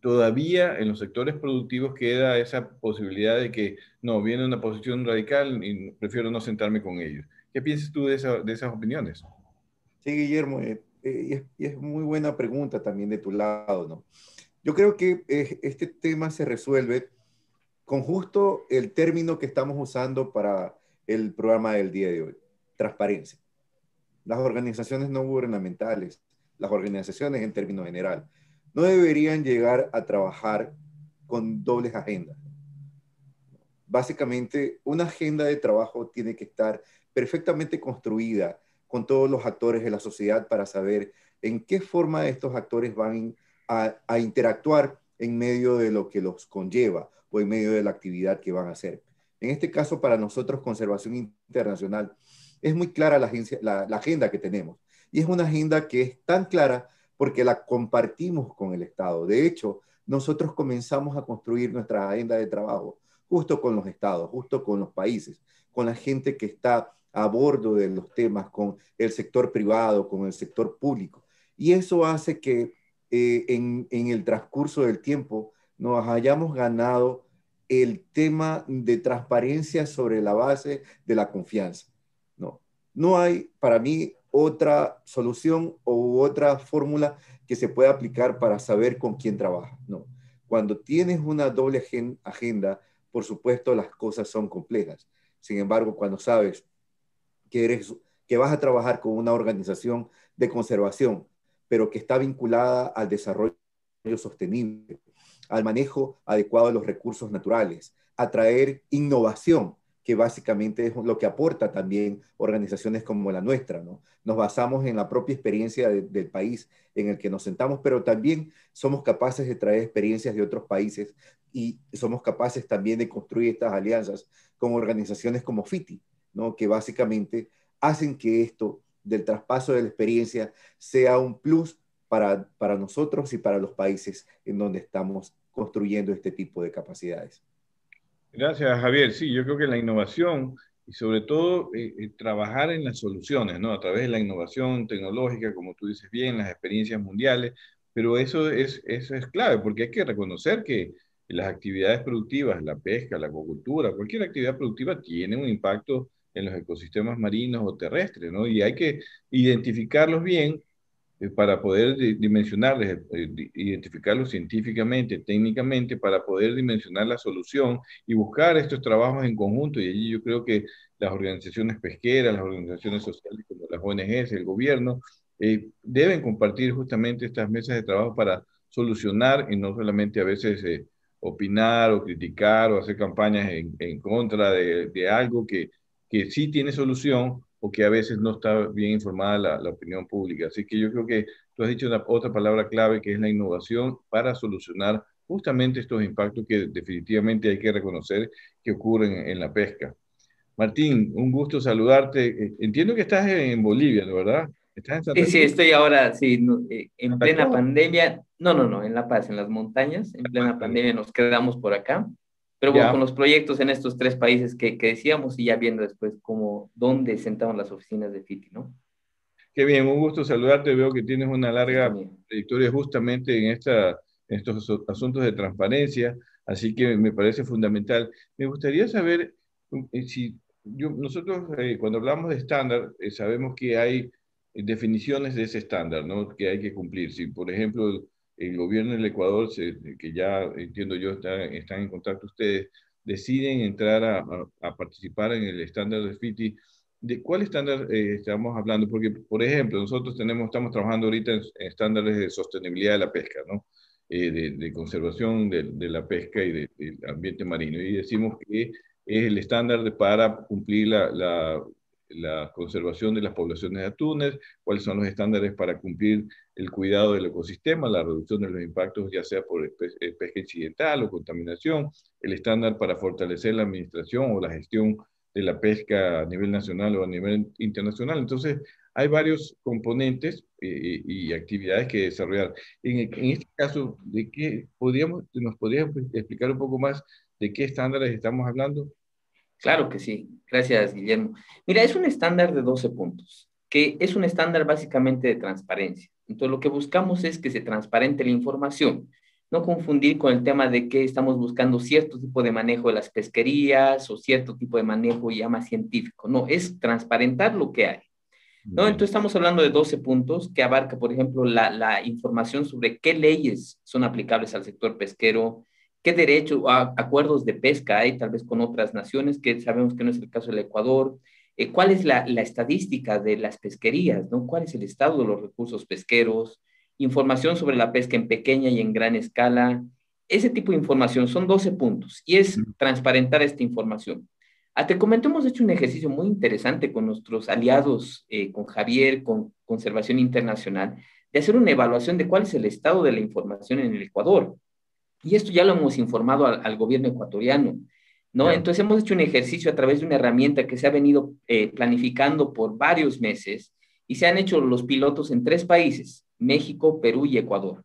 todavía en los sectores productivos queda esa posibilidad de que no, viene una posición radical y prefiero no sentarme con ellos. ¿Qué piensas tú de esas opiniones? Sí, Guillermo, eh, eh, y, es, muy buena pregunta también de tu lado, ¿no? Yo creo que eh, este tema se resuelve con justo el término que estamos usando para el programa del día de hoy, transparencia. Las organizaciones no gubernamentales, las organizaciones en términos general, no deberían llegar a trabajar con dobles agendas. Básicamente, una agenda de trabajo tiene que estar perfectamente construida con todos los actores de la sociedad para saber en qué forma estos actores van a, interactuar en medio de lo que los conlleva o en medio de la actividad que van a hacer. En este caso, para nosotros, Conservación Internacional, es muy clara la, la agenda que tenemos. Y es una agenda que es tan clara porque la compartimos con el Estado. De hecho, nosotros comenzamos a construir nuestra agenda de trabajo justo con los estados, justo con los países, con la gente que está a bordo de los temas, con el sector privado, con el sector público. Y eso hace que eh, en, en el transcurso del tiempo nos hayamos ganado el tema de transparencia sobre la base de la confianza. No, no hay para mí otra solución o otra fórmula que se pueda aplicar para saber con quién trabaja. No. Cuando tienes una doble agenda, por supuesto las cosas son complejas. Sin embargo, cuando sabes que, eres, que vas a trabajar con una organización de conservación, pero que está vinculada al desarrollo sostenible, al manejo adecuado de los recursos naturales, a traer innovación, que básicamente es lo que aporta también organizaciones como la nuestra, ¿no? Nos basamos en la propia experiencia del país en el que nos sentamos, pero también somos capaces de traer experiencias de otros países y somos capaces también de construir estas alianzas con organizaciones como FITI, ¿no? Que básicamente hacen que esto del traspaso de la experiencia sea un plus para, para nosotros y para los países en donde estamos construyendo este tipo de capacidades. Gracias, Javier. Sí, yo creo que la innovación y sobre todo eh, eh, trabajar en las soluciones, ¿no? A través de la innovación tecnológica, como tú dices bien, las experiencias mundiales, pero eso es, eso es clave porque hay que reconocer que las actividades productivas, la pesca, la acuacultura, cualquier actividad productiva tiene un impacto en los ecosistemas marinos o terrestres, ¿no? Y hay que identificarlos bien eh, para poder dimensionarles, eh, identificarlos científicamente, técnicamente, para poder dimensionar la solución y buscar estos trabajos en conjunto. Y allí yo creo que las organizaciones pesqueras, las organizaciones sociales como las ONGs, el gobierno, eh, deben compartir justamente estas mesas de trabajo para solucionar y no solamente a veces opinar o criticar o hacer campañas en, en contra de, de algo que, que sí tiene solución, o que a veces no está bien informada la, la opinión pública. Así que yo creo que tú has dicho una, otra palabra clave que es la innovación para solucionar justamente estos impactos que definitivamente hay que reconocer que ocurren en la pesca. Martín, un gusto saludarte. Eh, entiendo que estás en Bolivia, ¿no verdad? ¿Estás en sí, sí, estoy ahora, sí, eh, en plena pandemia. No, no, no, en La Paz, en las montañas. En plena pandemia nos quedamos por acá. Pero bueno, con los proyectos en estos tres países que, que, decíamos y ya viendo después cómo, dónde sentamos las oficinas de FITI, ¿no? Qué bien, un gusto saludarte. Veo que tienes una larga trayectoria justamente en, esta, en estos asuntos de transparencia, así que me parece fundamental. Me gustaría saber eh, si nosotros eh, cuando hablamos de estándar, eh, sabemos que hay definiciones de ese estándar, ¿no? Que hay que cumplir. Si, por ejemplo, el, gobierno del Ecuador, que ya entiendo yo, está, están en contacto ustedes, deciden entrar a, participar en el estándar de FITI, ¿de cuál estándar eh, estamos hablando? Porque, por ejemplo, nosotros tenemos, estamos trabajando ahorita en, estándares de sostenibilidad de la pesca, ¿no? de, de, conservación de, de, la pesca y del ambiente marino. Y decimos que es el estándar para cumplir la, la, conservación de las poblaciones de atunes, cuáles son los estándares para cumplir el cuidado del ecosistema, la reducción de los impactos, ya sea por eh, pesca incidental o contaminación, el estándar para fortalecer la administración o la gestión de la pesca a nivel nacional o a nivel internacional. Entonces, hay varios componentes eh, y actividades que desarrollar. En, en, este caso, ¿de qué podríamos, nos podrías explicar un poco más ¿De qué estándares estamos hablando? Claro que sí. Gracias, Guillermo. Mira, es un estándar de 12 puntos, que es un estándar básicamente de transparencia. Entonces, lo que buscamos es que se transparente la información. No confundir con el tema de que estamos buscando cierto tipo de manejo de las pesquerías o cierto tipo de manejo ya más científico. No, es transparentar lo que hay. ¿no? Entonces estamos hablando de 12 puntos que abarca, por ejemplo, la, la, información sobre qué leyes son aplicables al sector pesquero, qué derecho o acuerdos de pesca hay tal vez con otras naciones, que sabemos que no es el caso del Ecuador, eh, cuál es la, estadística de las pesquerías, ¿no? cuál es el estado de los recursos pesqueros, información sobre la pesca en pequeña y en gran escala, ese tipo de información, son 12 puntos y es transparentar esta información. Ah, te comento, hemos hecho un ejercicio muy interesante con nuestros aliados, eh, con Javier, con Conservación Internacional, de hacer una evaluación de cuál es el estado de la información en el Ecuador. Y esto ya lo hemos informado al, gobierno ecuatoriano, ¿no? Entonces hemos hecho un ejercicio a través de una herramienta que se ha venido eh, planificando por varios meses y se han hecho los pilotos en tres países, México, Perú y Ecuador,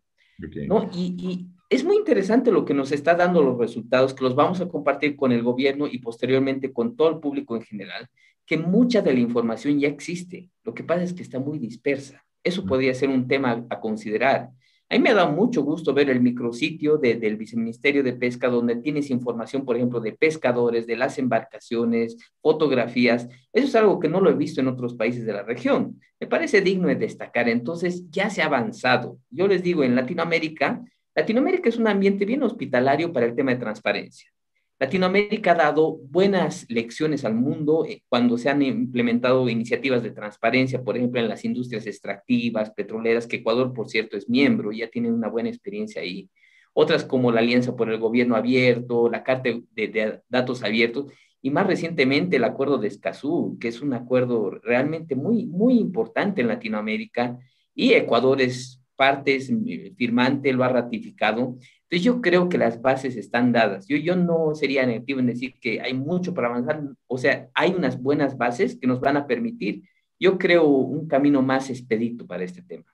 ¿no? Y, y, es muy interesante lo que nos está dando los resultados, que los vamos a compartir con el gobierno y posteriormente con todo el público en general, que mucha de la información ya existe. Lo que pasa es que está muy dispersa. Eso podría ser un tema a considerar. A mí me ha dado mucho gusto ver el micrositio del Viceministerio de Pesca, donde tienes información, por ejemplo, de pescadores, de las embarcaciones, fotografías. Eso es algo que no lo he visto en otros países de la región. Me parece digno de destacar. Entonces, ya se ha avanzado. Yo les digo, en Latinoamérica, Latinoamérica es un ambiente bien hospitalario para el tema de transparencia. Latinoamérica ha dado buenas lecciones al mundo eh, cuando se han implementado iniciativas de transparencia, por ejemplo, en las industrias extractivas, petroleras, que Ecuador, por cierto, es miembro, ya tiene una buena experiencia ahí. Otras como la Alianza por el Gobierno Abierto, la Carta de, Datos Abiertos y más recientemente el Acuerdo de Escazú, que es un acuerdo realmente muy, muy importante en Latinoamérica y Ecuador es parte, es firmante, lo ha ratificado entonces yo creo que las bases están dadas. Yo, yo no sería negativo en decir que hay mucho para avanzar, o sea, hay unas buenas bases que nos van a permitir, yo creo, un camino más expedito para este tema.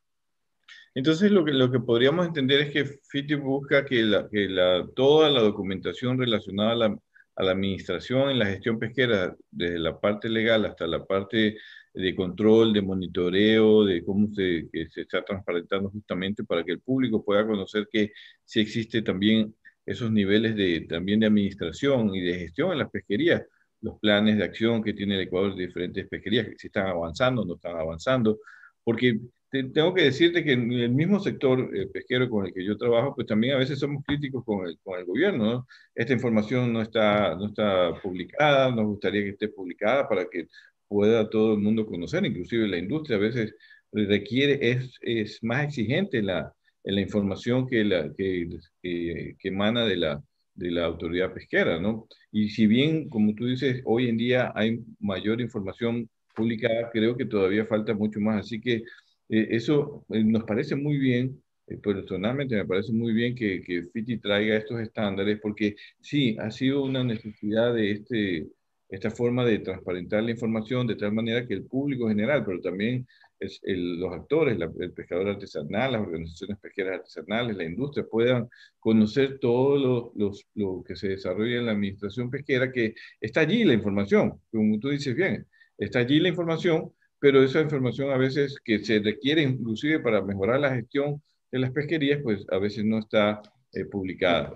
Entonces lo que, lo que podríamos entender es que FITI busca que, la, que la, toda la documentación relacionada a la, a la administración en la gestión pesquera, desde la parte legal hasta la parte de control, de monitoreo, de cómo se, se está transparentando justamente para que el público pueda conocer que sí existe también esos niveles de, también de administración y de gestión en las pesquerías, los planes de acción que tiene el Ecuador de diferentes pesquerías, que si están avanzando, no están avanzando, porque tengo que decirte que en el mismo sector eh, pesquero con el que yo trabajo, pues también a veces somos críticos con el, con el gobierno, ¿no? Esta información no está, no está publicada, nos gustaría que esté publicada para que pueda todo el mundo conocer, inclusive la industria a veces requiere, es, es más exigente la, la información que, la, que, que, emana de la, de la autoridad pesquera, ¿no? Y si bien, como tú dices, hoy en día hay mayor información publicada, creo que todavía falta mucho más. Así que eh, eso eh, nos parece muy bien eh, personalmente me parece muy bien que, que FITI traiga estos estándares porque sí, ha sido una necesidad de este, esta forma de transparentar la información de tal manera que el público general, pero también es los actores, el pescador artesanal, las organizaciones pesqueras artesanales, la industria, puedan conocer todo lo, lo, que se desarrolla en la administración pesquera, que está allí la información, como tú dices bien, está allí la información, pero esa información a veces que se requiere inclusive para mejorar la gestión de las pesquerías, pues a veces no está eh, publicada.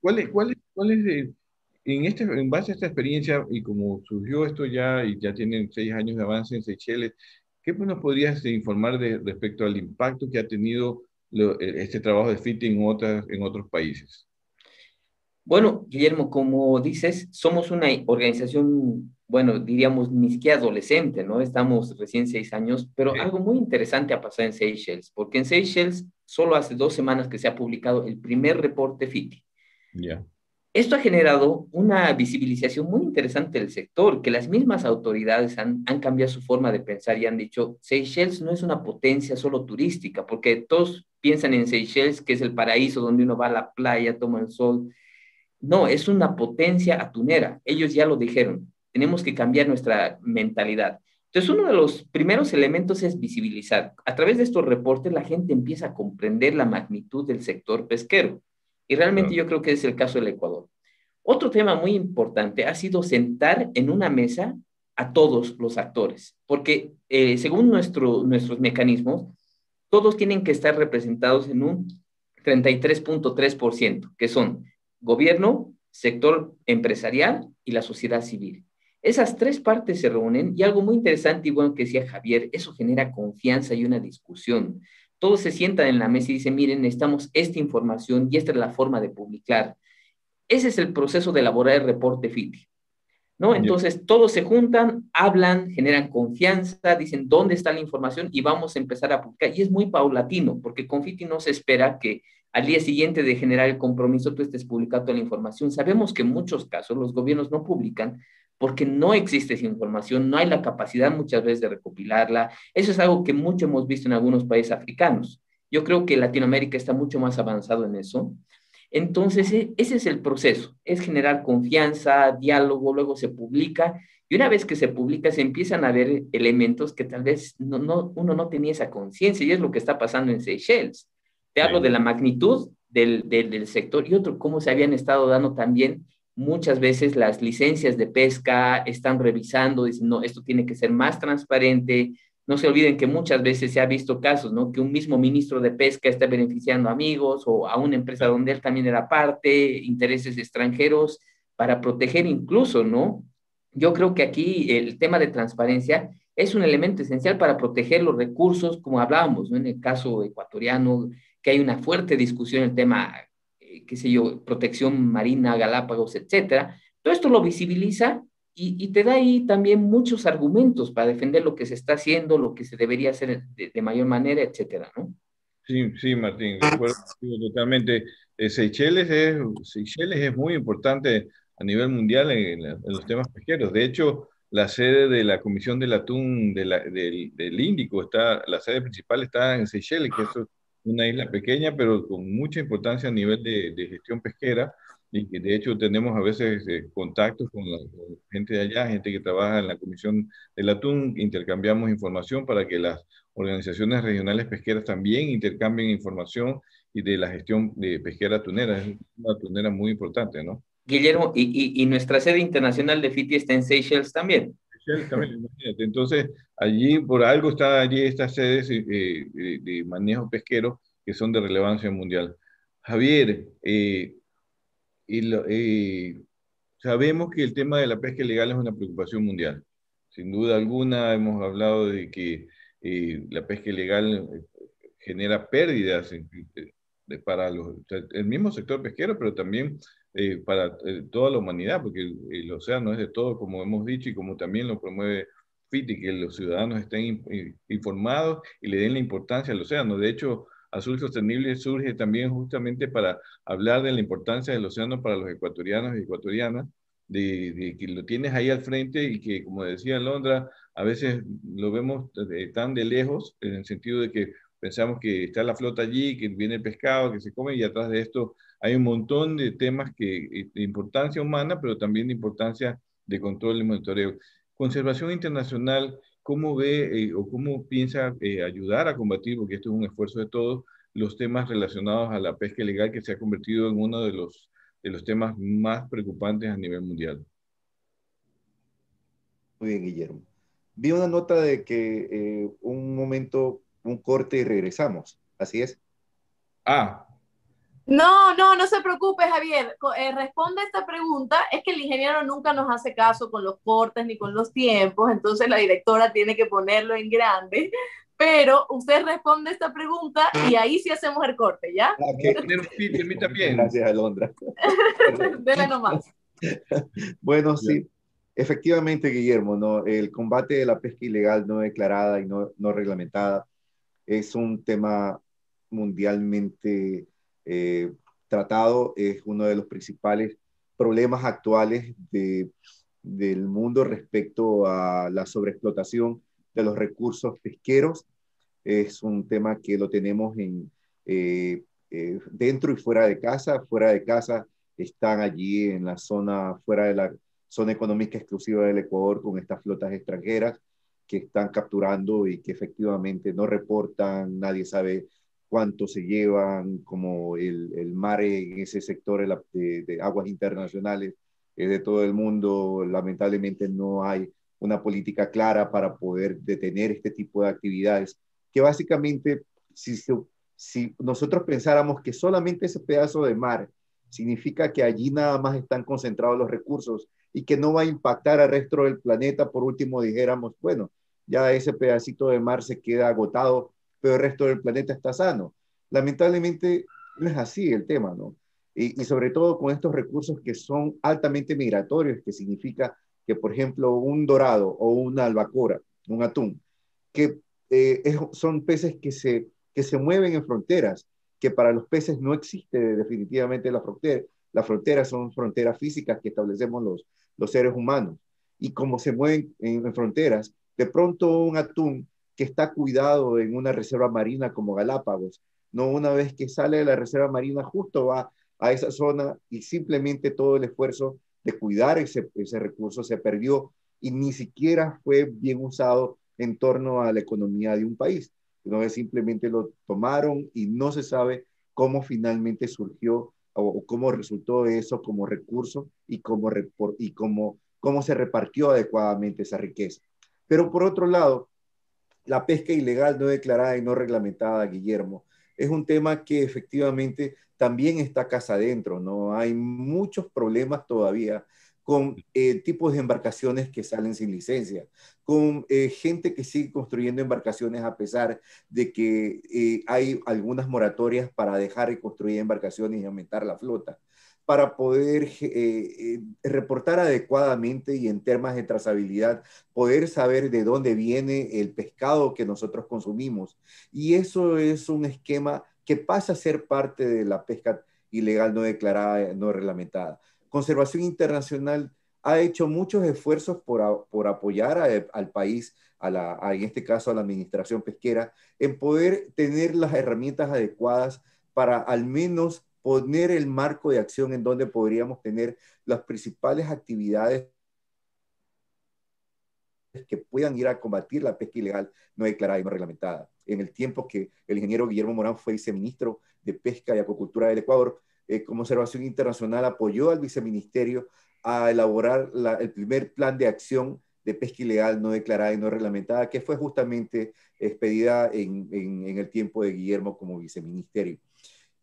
¿Cuál es, cuál es, cuál es eh, en, este, en base a esta experiencia y como surgió esto ya y ya tienen seis años de avance en Seychelles, ¿qué nos podrías informar de, respecto al impacto que ha tenido eh, este trabajo de FIT en, otras, en otros países? Bueno, Guillermo, como dices, somos una organización bueno, diríamos ni siquiera adolescente, ¿no? Estamos recién seis años, pero algo muy interesante ha pasado en Seychelles, porque en Seychelles solo hace dos semanas que se ha publicado el primer reporte FITI. Ya. Esto ha generado una visibilización muy interesante del sector, que las mismas autoridades han, han cambiado su forma de pensar y han dicho, Seychelles no es una potencia solo turística, porque todos piensan en Seychelles, que es el paraíso donde uno va a la playa, toma el sol. No, es una potencia atunera. Ellos ya lo dijeron tenemos que cambiar nuestra mentalidad. Entonces, uno de los primeros elementos es visibilizar. A través de estos reportes, la gente empieza a comprender la magnitud del sector pesquero. Y realmente yo creo que es el caso del Ecuador. Otro tema muy importante ha sido sentar en una mesa a todos los actores, porque eh, según nuestro, nuestros mecanismos, todos tienen que estar representados en un 33.3%, que son gobierno, sector empresarial y la sociedad civil. Esas tres partes se reúnen y algo muy interesante y bueno que decía Javier, eso genera confianza y una discusión. Todos se sientan en la mesa y dicen, miren, necesitamos esta información y esta es la forma de publicar. Ese es el proceso de elaborar el reporte FITI. ¿No? Entonces, todos se juntan, hablan, generan confianza, dicen dónde está la información y vamos a empezar a publicar. Y es muy paulatino, porque con FITI no se espera que al día siguiente de generar el compromiso tú estés publicando la información. Sabemos que en muchos casos los gobiernos no publican porque no existe esa información, no hay la capacidad muchas veces de recopilarla. Eso es algo que mucho hemos visto en algunos países africanos. Yo creo que Latinoamérica está mucho más avanzado en eso. Entonces, e, ese es el proceso, es generar confianza, diálogo, luego se publica y una vez que se publica se empiezan a ver elementos que tal vez no, no, uno no tenía esa conciencia y es lo que está pasando en Seychelles. Te hablo de la magnitud del, del, del sector y otro, cómo se habían estado dando también muchas veces las licencias de pesca están revisando, dicen, no, esto tiene que ser más transparente. No se olviden que muchas veces se ha visto casos, ¿no? Que un mismo ministro de pesca está beneficiando a amigos o a una empresa donde él también era parte, intereses extranjeros, para proteger incluso, ¿no? Yo creo que aquí el tema de transparencia es un elemento esencial para proteger los recursos, como hablábamos, ¿no? En el caso ecuatoriano, que hay una fuerte discusión en el tema qué sé yo, protección marina, Galápagos, etcétera. Todo esto lo visibiliza y, te da ahí también muchos argumentos para defender lo que se está haciendo, lo que se debería hacer de, mayor manera, etcétera, ¿no? Sí, sí, Martín, de acuerdo totalmente. Eh, Seychelles, es, Seychelles es muy importante a nivel mundial en, los temas pesqueros. De hecho, la sede de la Comisión del Atún del, del, Índico, está, la sede principal está en Seychelles, que eso una isla pequeña, pero con mucha importancia a nivel de, gestión pesquera, y que de hecho tenemos a veces eh, contactos con la gente de allá, gente que trabaja en la Comisión del Atún, intercambiamos información para que las organizaciones regionales pesqueras también intercambien información y de la gestión de pesquera atunera. Es una atunera muy importante, ¿no? Guillermo, y, y, nuestra sede internacional de FITI está en Seychelles también. Entonces, Allí, por algo, está allí estas sedes eh, eh, de manejo pesquero que son de relevancia mundial. Javier, eh, sabemos que el tema de la pesca ilegal es una preocupación mundial. Sin duda alguna, hemos hablado de que la pesca ilegal genera pérdidas para el mismo sector pesquero, pero también para toda la humanidad, porque el, el, océano es de todo, como hemos dicho, y como también lo promueve y que los ciudadanos estén informados y le den la importancia al océano. De hecho, Azul Sostenible surge también justamente para hablar de la importancia del océano para los ecuatorianos y ecuatorianas, de, que lo tienes ahí al frente y que, como decía Londra, a veces lo vemos tan de lejos, en el sentido de que pensamos que está la flota allí, que viene el pescado, que se come, y atrás de esto hay un montón de temas que, de importancia humana, pero también de importancia de control y monitoreo. Conservación internacional, ¿cómo ve eh, o cómo piensa eh, ayudar a combatir, porque esto es un esfuerzo de todos, los temas relacionados a la pesca ilegal que se ha convertido en uno de los, de los temas más preocupantes a nivel mundial? Muy bien, Guillermo. Vi una nota de que eh, un momento, un corte y regresamos. Así es. Ah, no, no, no se preocupe, Javier. Eh, responde esta pregunta. Es que el ingeniero nunca nos hace caso con los cortes ni con los tiempos, entonces la directora tiene que ponerlo en grande. Pero usted responde esta pregunta y ahí sí hacemos el corte, ¿ya? Ah, okay. Gracias, Alondra. Dele nomás. Bueno, sí. Efectivamente, Guillermo, ¿no? el combate de la pesca ilegal no declarada y no, no reglamentada es un tema mundialmente eh, tratado, es uno de los principales problemas actuales de, del mundo respecto a la sobreexplotación de los recursos pesqueros. Es un tema que lo tenemos en, eh, eh, dentro y fuera de casa. Fuera de casa están allí en la zona, fuera de la zona económica exclusiva del Ecuador con estas flotas extranjeras que están capturando y que efectivamente no reportan, nadie sabe cuánto se llevan, como el, el mar en ese sector de, aguas internacionales de todo el mundo, lamentablemente no hay una política clara para poder detener este tipo de actividades, que básicamente, si, si nosotros pensáramos que solamente ese pedazo de mar significa que allí nada más están concentrados los recursos y que no va a impactar al resto del planeta, por último dijéramos, bueno, ya ese pedacito de mar se queda agotado pero el resto del planeta está sano. Lamentablemente no es así el tema, ¿no? Y, sobre todo con estos recursos que son altamente migratorios, que significa que, por ejemplo, un dorado o una albacora, un atún, que eh, son peces que se, que se mueven en fronteras, que para los peces no existe definitivamente la frontera. Las fronteras son fronteras físicas que establecemos los, los seres humanos. Y como se mueven en fronteras, de pronto un atún que está cuidado en una reserva marina como Galápagos. No una vez que sale de la reserva marina, justo va a esa zona y simplemente todo el esfuerzo de cuidar ese, ese recurso se perdió y ni siquiera fue bien usado en torno a la economía de un país. No simplemente lo tomaron y no se sabe cómo finalmente surgió o, cómo resultó eso como recurso y cómo, y cómo, cómo se repartió adecuadamente esa riqueza. Pero por otro lado, la pesca ilegal no declarada y no reglamentada, Guillermo, es un tema que efectivamente también está casa adentro, ¿no? Hay muchos problemas todavía con eh, tipos de embarcaciones que salen sin licencia, con eh, gente que sigue construyendo embarcaciones a pesar de que eh, hay algunas moratorias para dejar de construir embarcaciones y aumentar la flota para poder eh, eh, reportar adecuadamente y en temas de trazabilidad, poder saber de dónde viene el pescado que nosotros consumimos. Y eso es un esquema que pasa a ser parte de la pesca ilegal no declarada, no reglamentada. Conservación Internacional ha hecho muchos esfuerzos por, por apoyar al país, a la, en este caso a la administración pesquera, en poder tener las herramientas adecuadas para al menos poner el marco de acción en donde podríamos tener las principales actividades que puedan ir a combatir la pesca ilegal no declarada y no reglamentada. En el tiempo que el ingeniero Guillermo Morán fue viceministro de Pesca y Acuacultura del Ecuador, eh, Conservación Internacional apoyó al viceministerio a elaborar el primer plan de acción de pesca ilegal no declarada y no reglamentada, que fue justamente expedida en, en el tiempo de Guillermo como viceministerio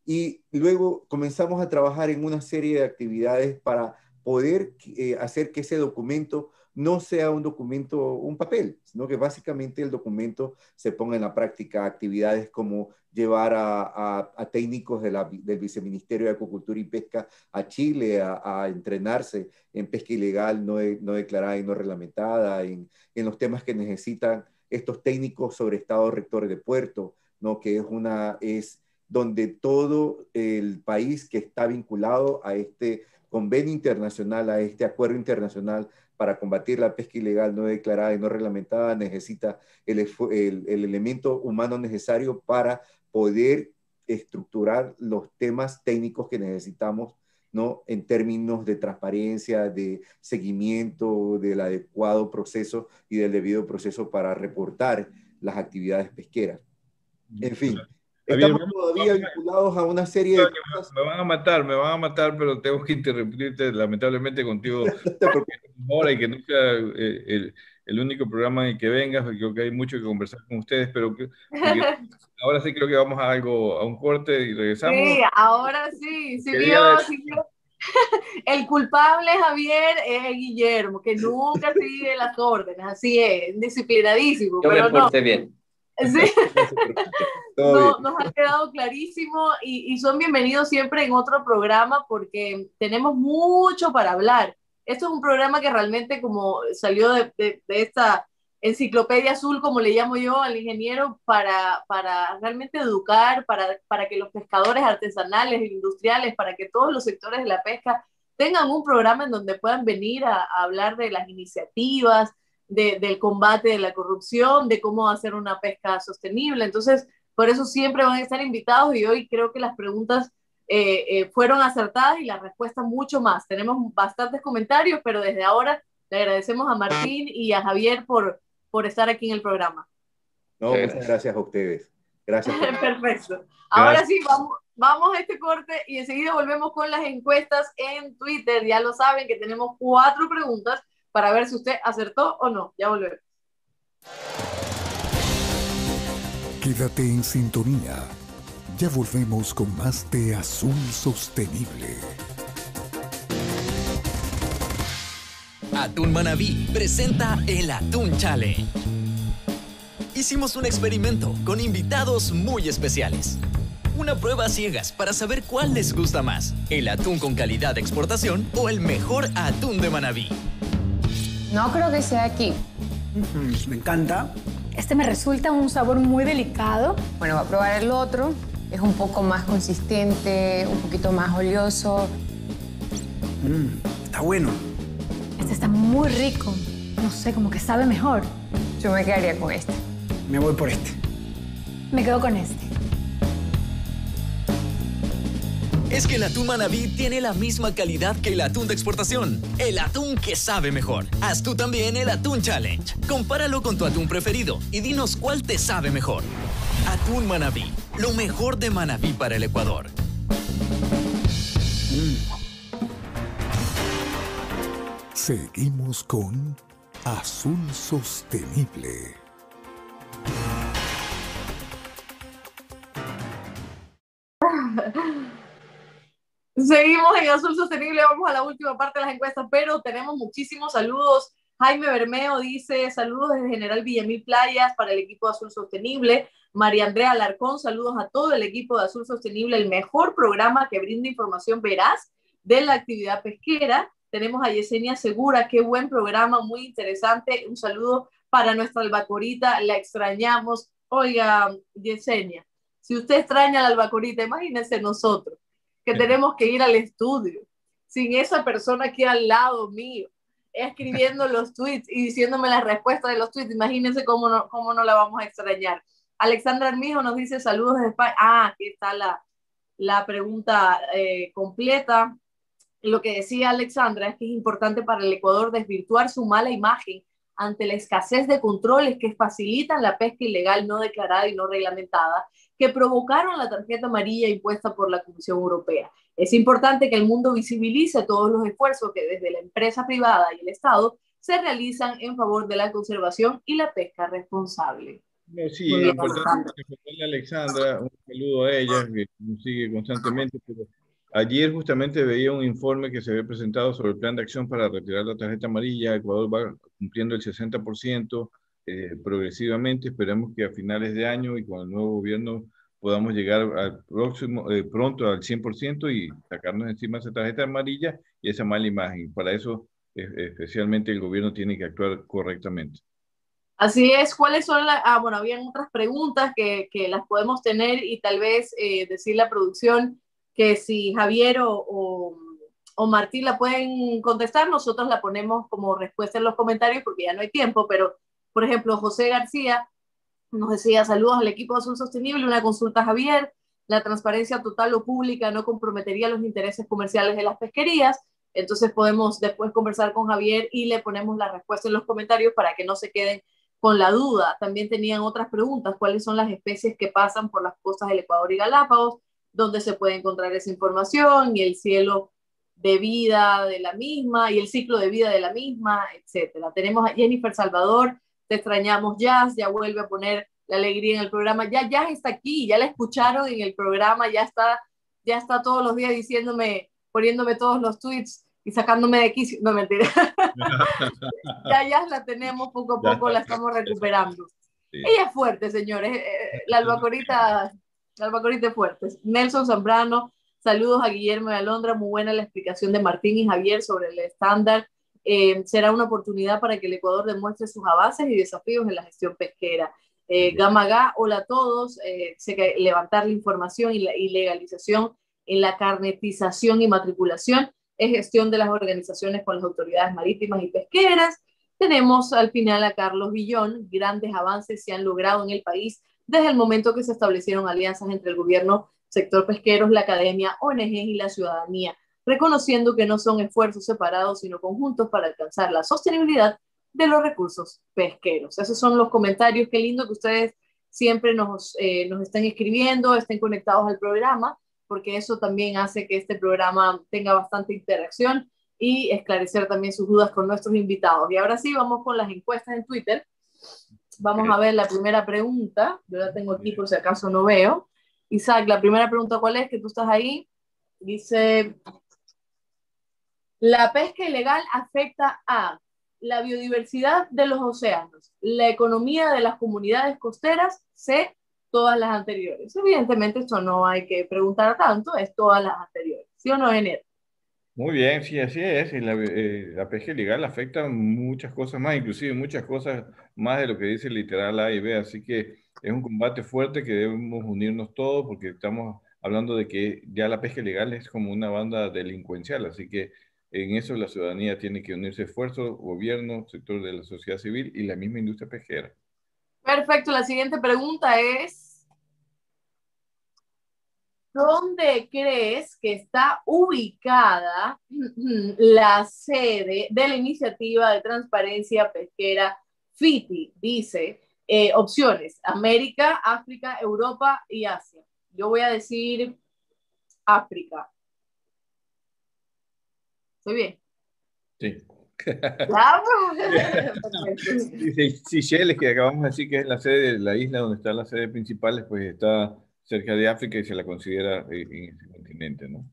y luego comenzamos a trabajar en una serie de actividades para poder eh, hacer que ese documento no sea un documento, un papel, sino que básicamente el documento se ponga en la práctica, actividades como llevar a, técnicos del Viceministerio de Acuacultura y Pesca a Chile a, entrenarse en pesca ilegal, no, no declarada y no reglamentada, en, en, los temas que necesitan estos técnicos sobre estado rector de puerto, ¿no? que es, una, es donde todo el país que está vinculado a este convenio internacional, a este acuerdo internacional para combatir la pesca ilegal no declarada y no reglamentada necesita el, el, el elemento humano necesario para poder estructurar los temas técnicos que necesitamos ¿no? en términos de transparencia, de seguimiento del adecuado proceso y del debido proceso para reportar las actividades pesqueras. En fin, estamos todavía vinculados a una serie de Me van a matar, me van a matar, pero tengo que interrumpirte lamentablemente contigo ahora y que no sea eh, el, el, único programa en el que vengas, porque creo que hay mucho que conversar con ustedes, pero que, ahora sí creo que vamos a algo, a un corte y regresamos. Sí, ahora sí, sí El culpable Javier es Guillermo, que nunca sigue las órdenes, así es, disciplinadísimo. Yo pero me no. bien. Sí. no, nos ha quedado clarísimo y, y, son bienvenidos siempre en otro programa porque tenemos mucho para hablar. Esto es un programa que realmente como salió de, de, de esta enciclopedia azul, como le llamo yo al ingeniero, para, para realmente educar, para, para que los pescadores artesanales industriales, para que todos los sectores de la pesca tengan un programa en donde puedan venir a, a hablar de las iniciativas, de, del combate de la corrupción, de cómo hacer una pesca sostenible. Entonces, por eso siempre van a estar invitados y hoy creo que las preguntas eh, eh, fueron acertadas y las respuestas mucho más. Tenemos bastantes comentarios, pero desde ahora le agradecemos a Martín y a Javier por, por estar aquí en el programa. No, muchas gracias a ustedes. Gracias. Perfecto. Ahora sí, vamos, vamos a este corte y enseguida volvemos con las encuestas en Twitter. Ya lo saben que tenemos cuatro preguntas para ver si usted acertó o no. Ya volvemos. Quédate en sintonía. Ya volvemos con más de Azul Sostenible. Atún Manabí presenta el Atún Challenge. Hicimos un experimento con invitados muy especiales. Una prueba ciegas para saber cuál les gusta más, el atún con calidad de exportación o el mejor atún de Manabí. No creo que sea aquí. me encanta. Este me resulta un sabor muy delicado. Bueno, voy a probar el otro. Es un poco más consistente, un poquito más oleoso. Mm, está bueno. Este está muy rico. No sé, como que sabe mejor. Yo me quedaría con este. Me voy por este. Me quedo con este. Es que el atún Manabí tiene la misma calidad que el atún de exportación. El atún que sabe mejor. Haz tú también el Atún Challenge. Compáralo con tu atún preferido y dinos cuál te sabe mejor. Atún Manabí. Lo mejor de Manabí para el Ecuador. Seguimos con Azul Sostenible. Seguimos en Azul Sostenible, vamos a la última parte de las encuestas, pero tenemos muchísimos saludos. Jaime Bermeo dice saludos desde General Villamil Playas para el equipo de Azul Sostenible. María Andrea Alarcón, saludos a todo el equipo de Azul Sostenible, el mejor programa que brinda información veraz de la actividad pesquera. Tenemos a Yesenia Segura, qué buen programa, muy interesante. Un saludo para nuestra albacorita, la extrañamos. Oiga, Yesenia, si usted extraña la albacorita, imagínese nosotros que tenemos que ir al estudio, sin esa persona aquí al lado mío, escribiendo los tweets y diciéndome las respuestas de los tweets. Imagínense cómo no, cómo no la vamos a extrañar. Alexandra Armijo nos dice saludos desde España. Ah, aquí está la, la pregunta eh, completa. Lo que decía Alexandra es que es importante para el Ecuador desvirtuar su mala imagen ante la escasez de controles que facilitan la pesca ilegal no declarada y no reglamentada que provocaron la tarjeta amarilla impuesta por la Comisión Europea. Es importante que el mundo visibilice todos los esfuerzos que desde la empresa privada y el Estado se realizan en favor de la conservación y la pesca responsable. sí, es importante que Alexandra, un saludo a ella, que nos sigue constantemente, pero ayer justamente veía un informe que se había presentado sobre el plan de acción para retirar la tarjeta amarilla, Ecuador va cumpliendo el 60%, eh, progresivamente. Esperemos que a finales de año y con el nuevo gobierno podamos llegar al próximo, eh, pronto al 100% y sacarnos encima esa tarjeta amarilla y esa mala imagen. Para eso, especialmente, el gobierno tiene que actuar correctamente. Así es, ¿cuáles son las... Ah, bueno, habían otras preguntas que, que las podemos tener y tal vez eh, decir la producción que si Javier o, o Martín la pueden contestar, nosotros la ponemos como respuesta en los comentarios porque ya no hay tiempo, pero por ejemplo, José García nos decía saludos al equipo de Azul Sostenible, una consulta a Javier, la transparencia total o pública no comprometería los intereses comerciales de las pesquerías, entonces podemos después conversar con Javier y le ponemos la respuesta en los comentarios para que no se queden con la duda. También tenían otras preguntas, cuáles son las especies que pasan por las costas del Ecuador y Galápagos, dónde se puede encontrar esa información y el cielo de vida de la misma y el ciclo de vida de la misma, etcétera. Tenemos a Jennifer Salvador, te extrañamos Jazz, ya vuelve a poner la alegría en el programa. Ya Jazz está aquí, ya la escucharon en el programa, ya está, ya está todos los días diciéndome, poniéndome todos los tweets y sacándome de quicio. No, mentira. ya Jazz la tenemos poco a poco, la estamos recuperando. Ella es fuerte, señores. Eh, eh, la albacorita, la albacorita es fuerte. Nelson Zambrano, saludos a Guillermo de Alondra. Muy buena la explicación de Martín y Javier sobre el estándar eh, será una oportunidad para que el Ecuador demuestre sus avances y desafíos en la gestión pesquera. Eh, Gamaga, hola a todos. Eh, sé que levantar la información y la ilegalización en la carnetización y matriculación es gestión de las organizaciones con las autoridades marítimas y pesqueras. Tenemos al final a Carlos Villón. Grandes avances se han logrado en el país desde el momento que se establecieron alianzas entre el gobierno, sector pesqueros, la academia, ONG y la ciudadanía reconociendo que no son esfuerzos separados, sino conjuntos para alcanzar la sostenibilidad de los recursos pesqueros. Esos son los comentarios. Qué lindo que ustedes siempre nos, eh, nos estén escribiendo, estén conectados al programa, porque eso también hace que este programa tenga bastante interacción y esclarecer también sus dudas con nuestros invitados. Y ahora sí, vamos con las encuestas en Twitter. Vamos a ver la primera pregunta. Yo la tengo aquí por si acaso no veo. Isaac, la primera pregunta, ¿cuál es? Que tú estás ahí. Dice, la pesca ilegal afecta a la biodiversidad de los océanos, la economía de las comunidades costeras, C, todas las anteriores. Evidentemente esto no hay que preguntar tanto, es todas las anteriores. ¿Sí o no, Ener? Muy bien, sí, así es. La, eh, la, pesca ilegal afecta muchas cosas más, inclusive muchas cosas más de lo que dice literal A y B. Así que es un combate fuerte que debemos unirnos todos porque estamos hablando de que ya la pesca ilegal es como una banda delincuencial. Así que en eso la ciudadanía tiene que unirse esfuerzos, gobierno, sector de la sociedad civil y la misma industria pesquera. Perfecto, la siguiente pregunta es, ¿dónde crees que está ubicada la sede de la iniciativa de transparencia pesquera FITI? Dice, eh, opciones, América, África, Europa y Asia. Yo voy a decir África. ¿Estoy bien? Sí. Seychelles, que acabamos de decir que es la sede de la isla donde está la sede principal, pues está cerca de África y se la considera eh, en ese continente, ¿no?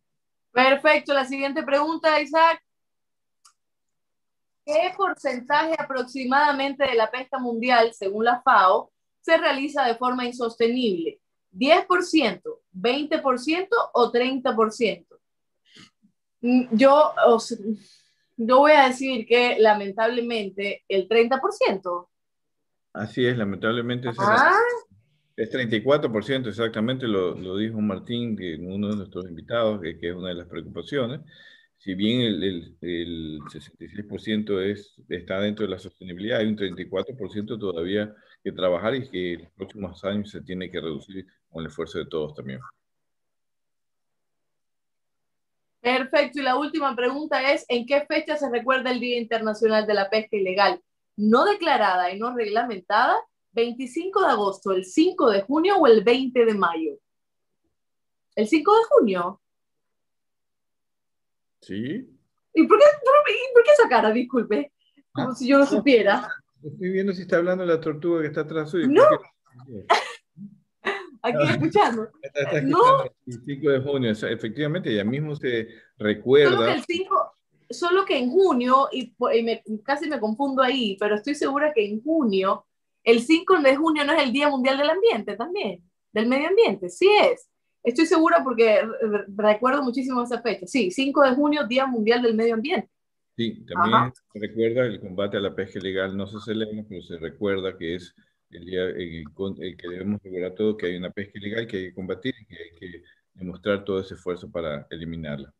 Perfecto. La siguiente pregunta, Isaac. ¿Qué porcentaje aproximadamente de la pesca mundial, según la FAO, se realiza de forma insostenible? ¿10%, 20% o 30%? Mm, yo, yo voy a decir que lamentablemente el 30%. Así es, lamentablemente es, ah. es 34% exactamente, lo, lo, dijo Martín, que uno de nuestros invitados, que, que, es una de las preocupaciones. Si bien el, el, el 66% es, está dentro de la sostenibilidad, hay un 34% todavía que trabajar y que en los próximos años se tiene que reducir con el esfuerzo de todos también. Perfecto. Y la última pregunta es, ¿en qué fecha se recuerda el Día Internacional de la Pesca Ilegal? No declarada y no reglamentada, 25 de agosto, el 5 de junio o el 20 de mayo. ¿El 5 de junio? Sí. ¿Y por qué, por qué esa cara? Disculpe. Como si yo no supiera. Estoy viendo si está hablando de la tortuga que está atrás suyo. No aquí escuchando. no. El 5 de junio, efectivamente, ya mismo se recuerda. Solo que, el 5, solo que en junio, y, casi me confundo ahí, pero estoy segura que en junio, el 5 de junio no es el Día Mundial del Ambiente también, del Medio Ambiente, sí es. Estoy segura porque recuerdo muchísimo esa fecha. Sí, 5 de junio, Día Mundial del Medio Ambiente. Sí, también se recuerda el combate a la pesca ilegal, no se celebra, pero se recuerda que es el día el, que debemos recordar todo que hay una pesca ilegal que hay que combatir y que hay que demostrar todo ese esfuerzo para eliminarla.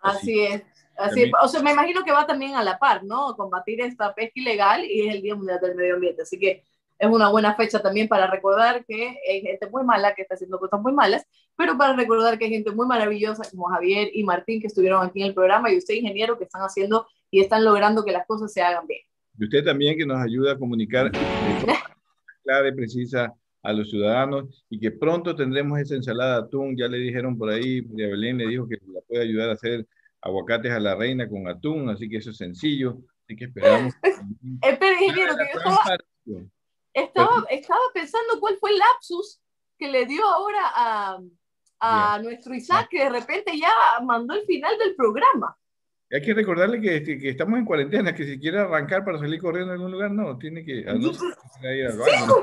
Así, es. Así o sea, me imagino que va también a la par, ¿no? Combatir esta pesca ilegal y es el Día Mundial del Medio Ambiente. Así que es una buena fecha también para recordar que hay gente muy mala que está haciendo cosas muy malas, pero para recordar que hay gente muy maravillosa como Javier y Martín que estuvieron aquí en el programa y usted, ingeniero, que están haciendo y están logrando que las cosas se hagan bien. Y usted también que nos ayuda a comunicar clara y precisa a los ciudadanos y que pronto tendremos esa ensalada de atún. Ya le dijeron por ahí, María Belén le dijo que la puede ayudar a hacer aguacates a la reina con atún, así que eso es sencillo. Así que esperamos. Espera, ingeniero, que yo estaba, estaba, estaba, pensando cuál fue el lapsus que le dio ahora a, a nuestro Isaac, que de repente ya mandó el final del programa. Hay que recordarle que, que, estamos en cuarentena, que si quiere arrancar para salir corriendo a algún lugar, no, tiene que... No, ir al baño.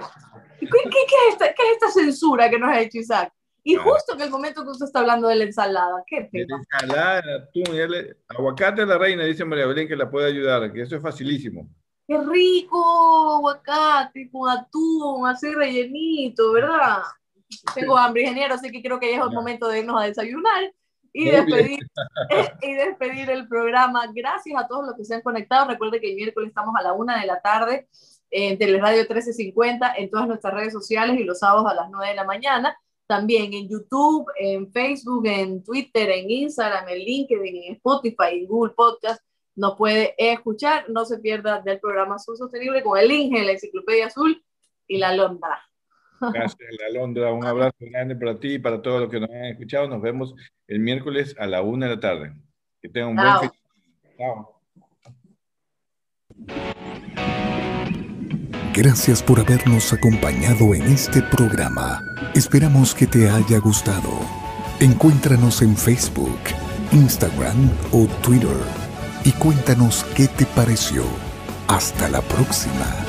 ¿Qué, qué, es esta, ¿Qué, es esta, censura que nos ha hecho Isaac? Y justo en el momento que usted está hablando de la ensalada, ¿qué pena? La ensalada, atún, aguacate a la reina, dice María Belén que la puede ayudar, que eso es facilísimo. Qué rico, aguacate con atún, así rellenito, ¿verdad? Tengo hambre, ingeniero, así que creo que ya es el momento de irnos a desayunar y despedir, y despedir el programa. Gracias a todos los que se han conectado. Recuerde que el miércoles estamos a la una de la tarde en Teleradio 1350, en todas nuestras redes sociales y los sábados a las 9 de la mañana. También en YouTube, en Facebook, en Twitter, en Instagram, en LinkedIn, en Spotify, en Google Podcast. Nos puede escuchar. No se pierda del programa Azul Sostenible con el Inge, la Enciclopedia Azul y la Londra. Gracias, Alondra. Un abrazo grande para ti y para todos los que nos han escuchado. Nos vemos el miércoles a la una de la tarde. Que tengan un buen fin. Chao. Gracias por habernos acompañado en este programa. Esperamos que te haya gustado. Encuéntranos en Facebook, Instagram o Twitter y cuéntanos qué te pareció. Hasta la próxima.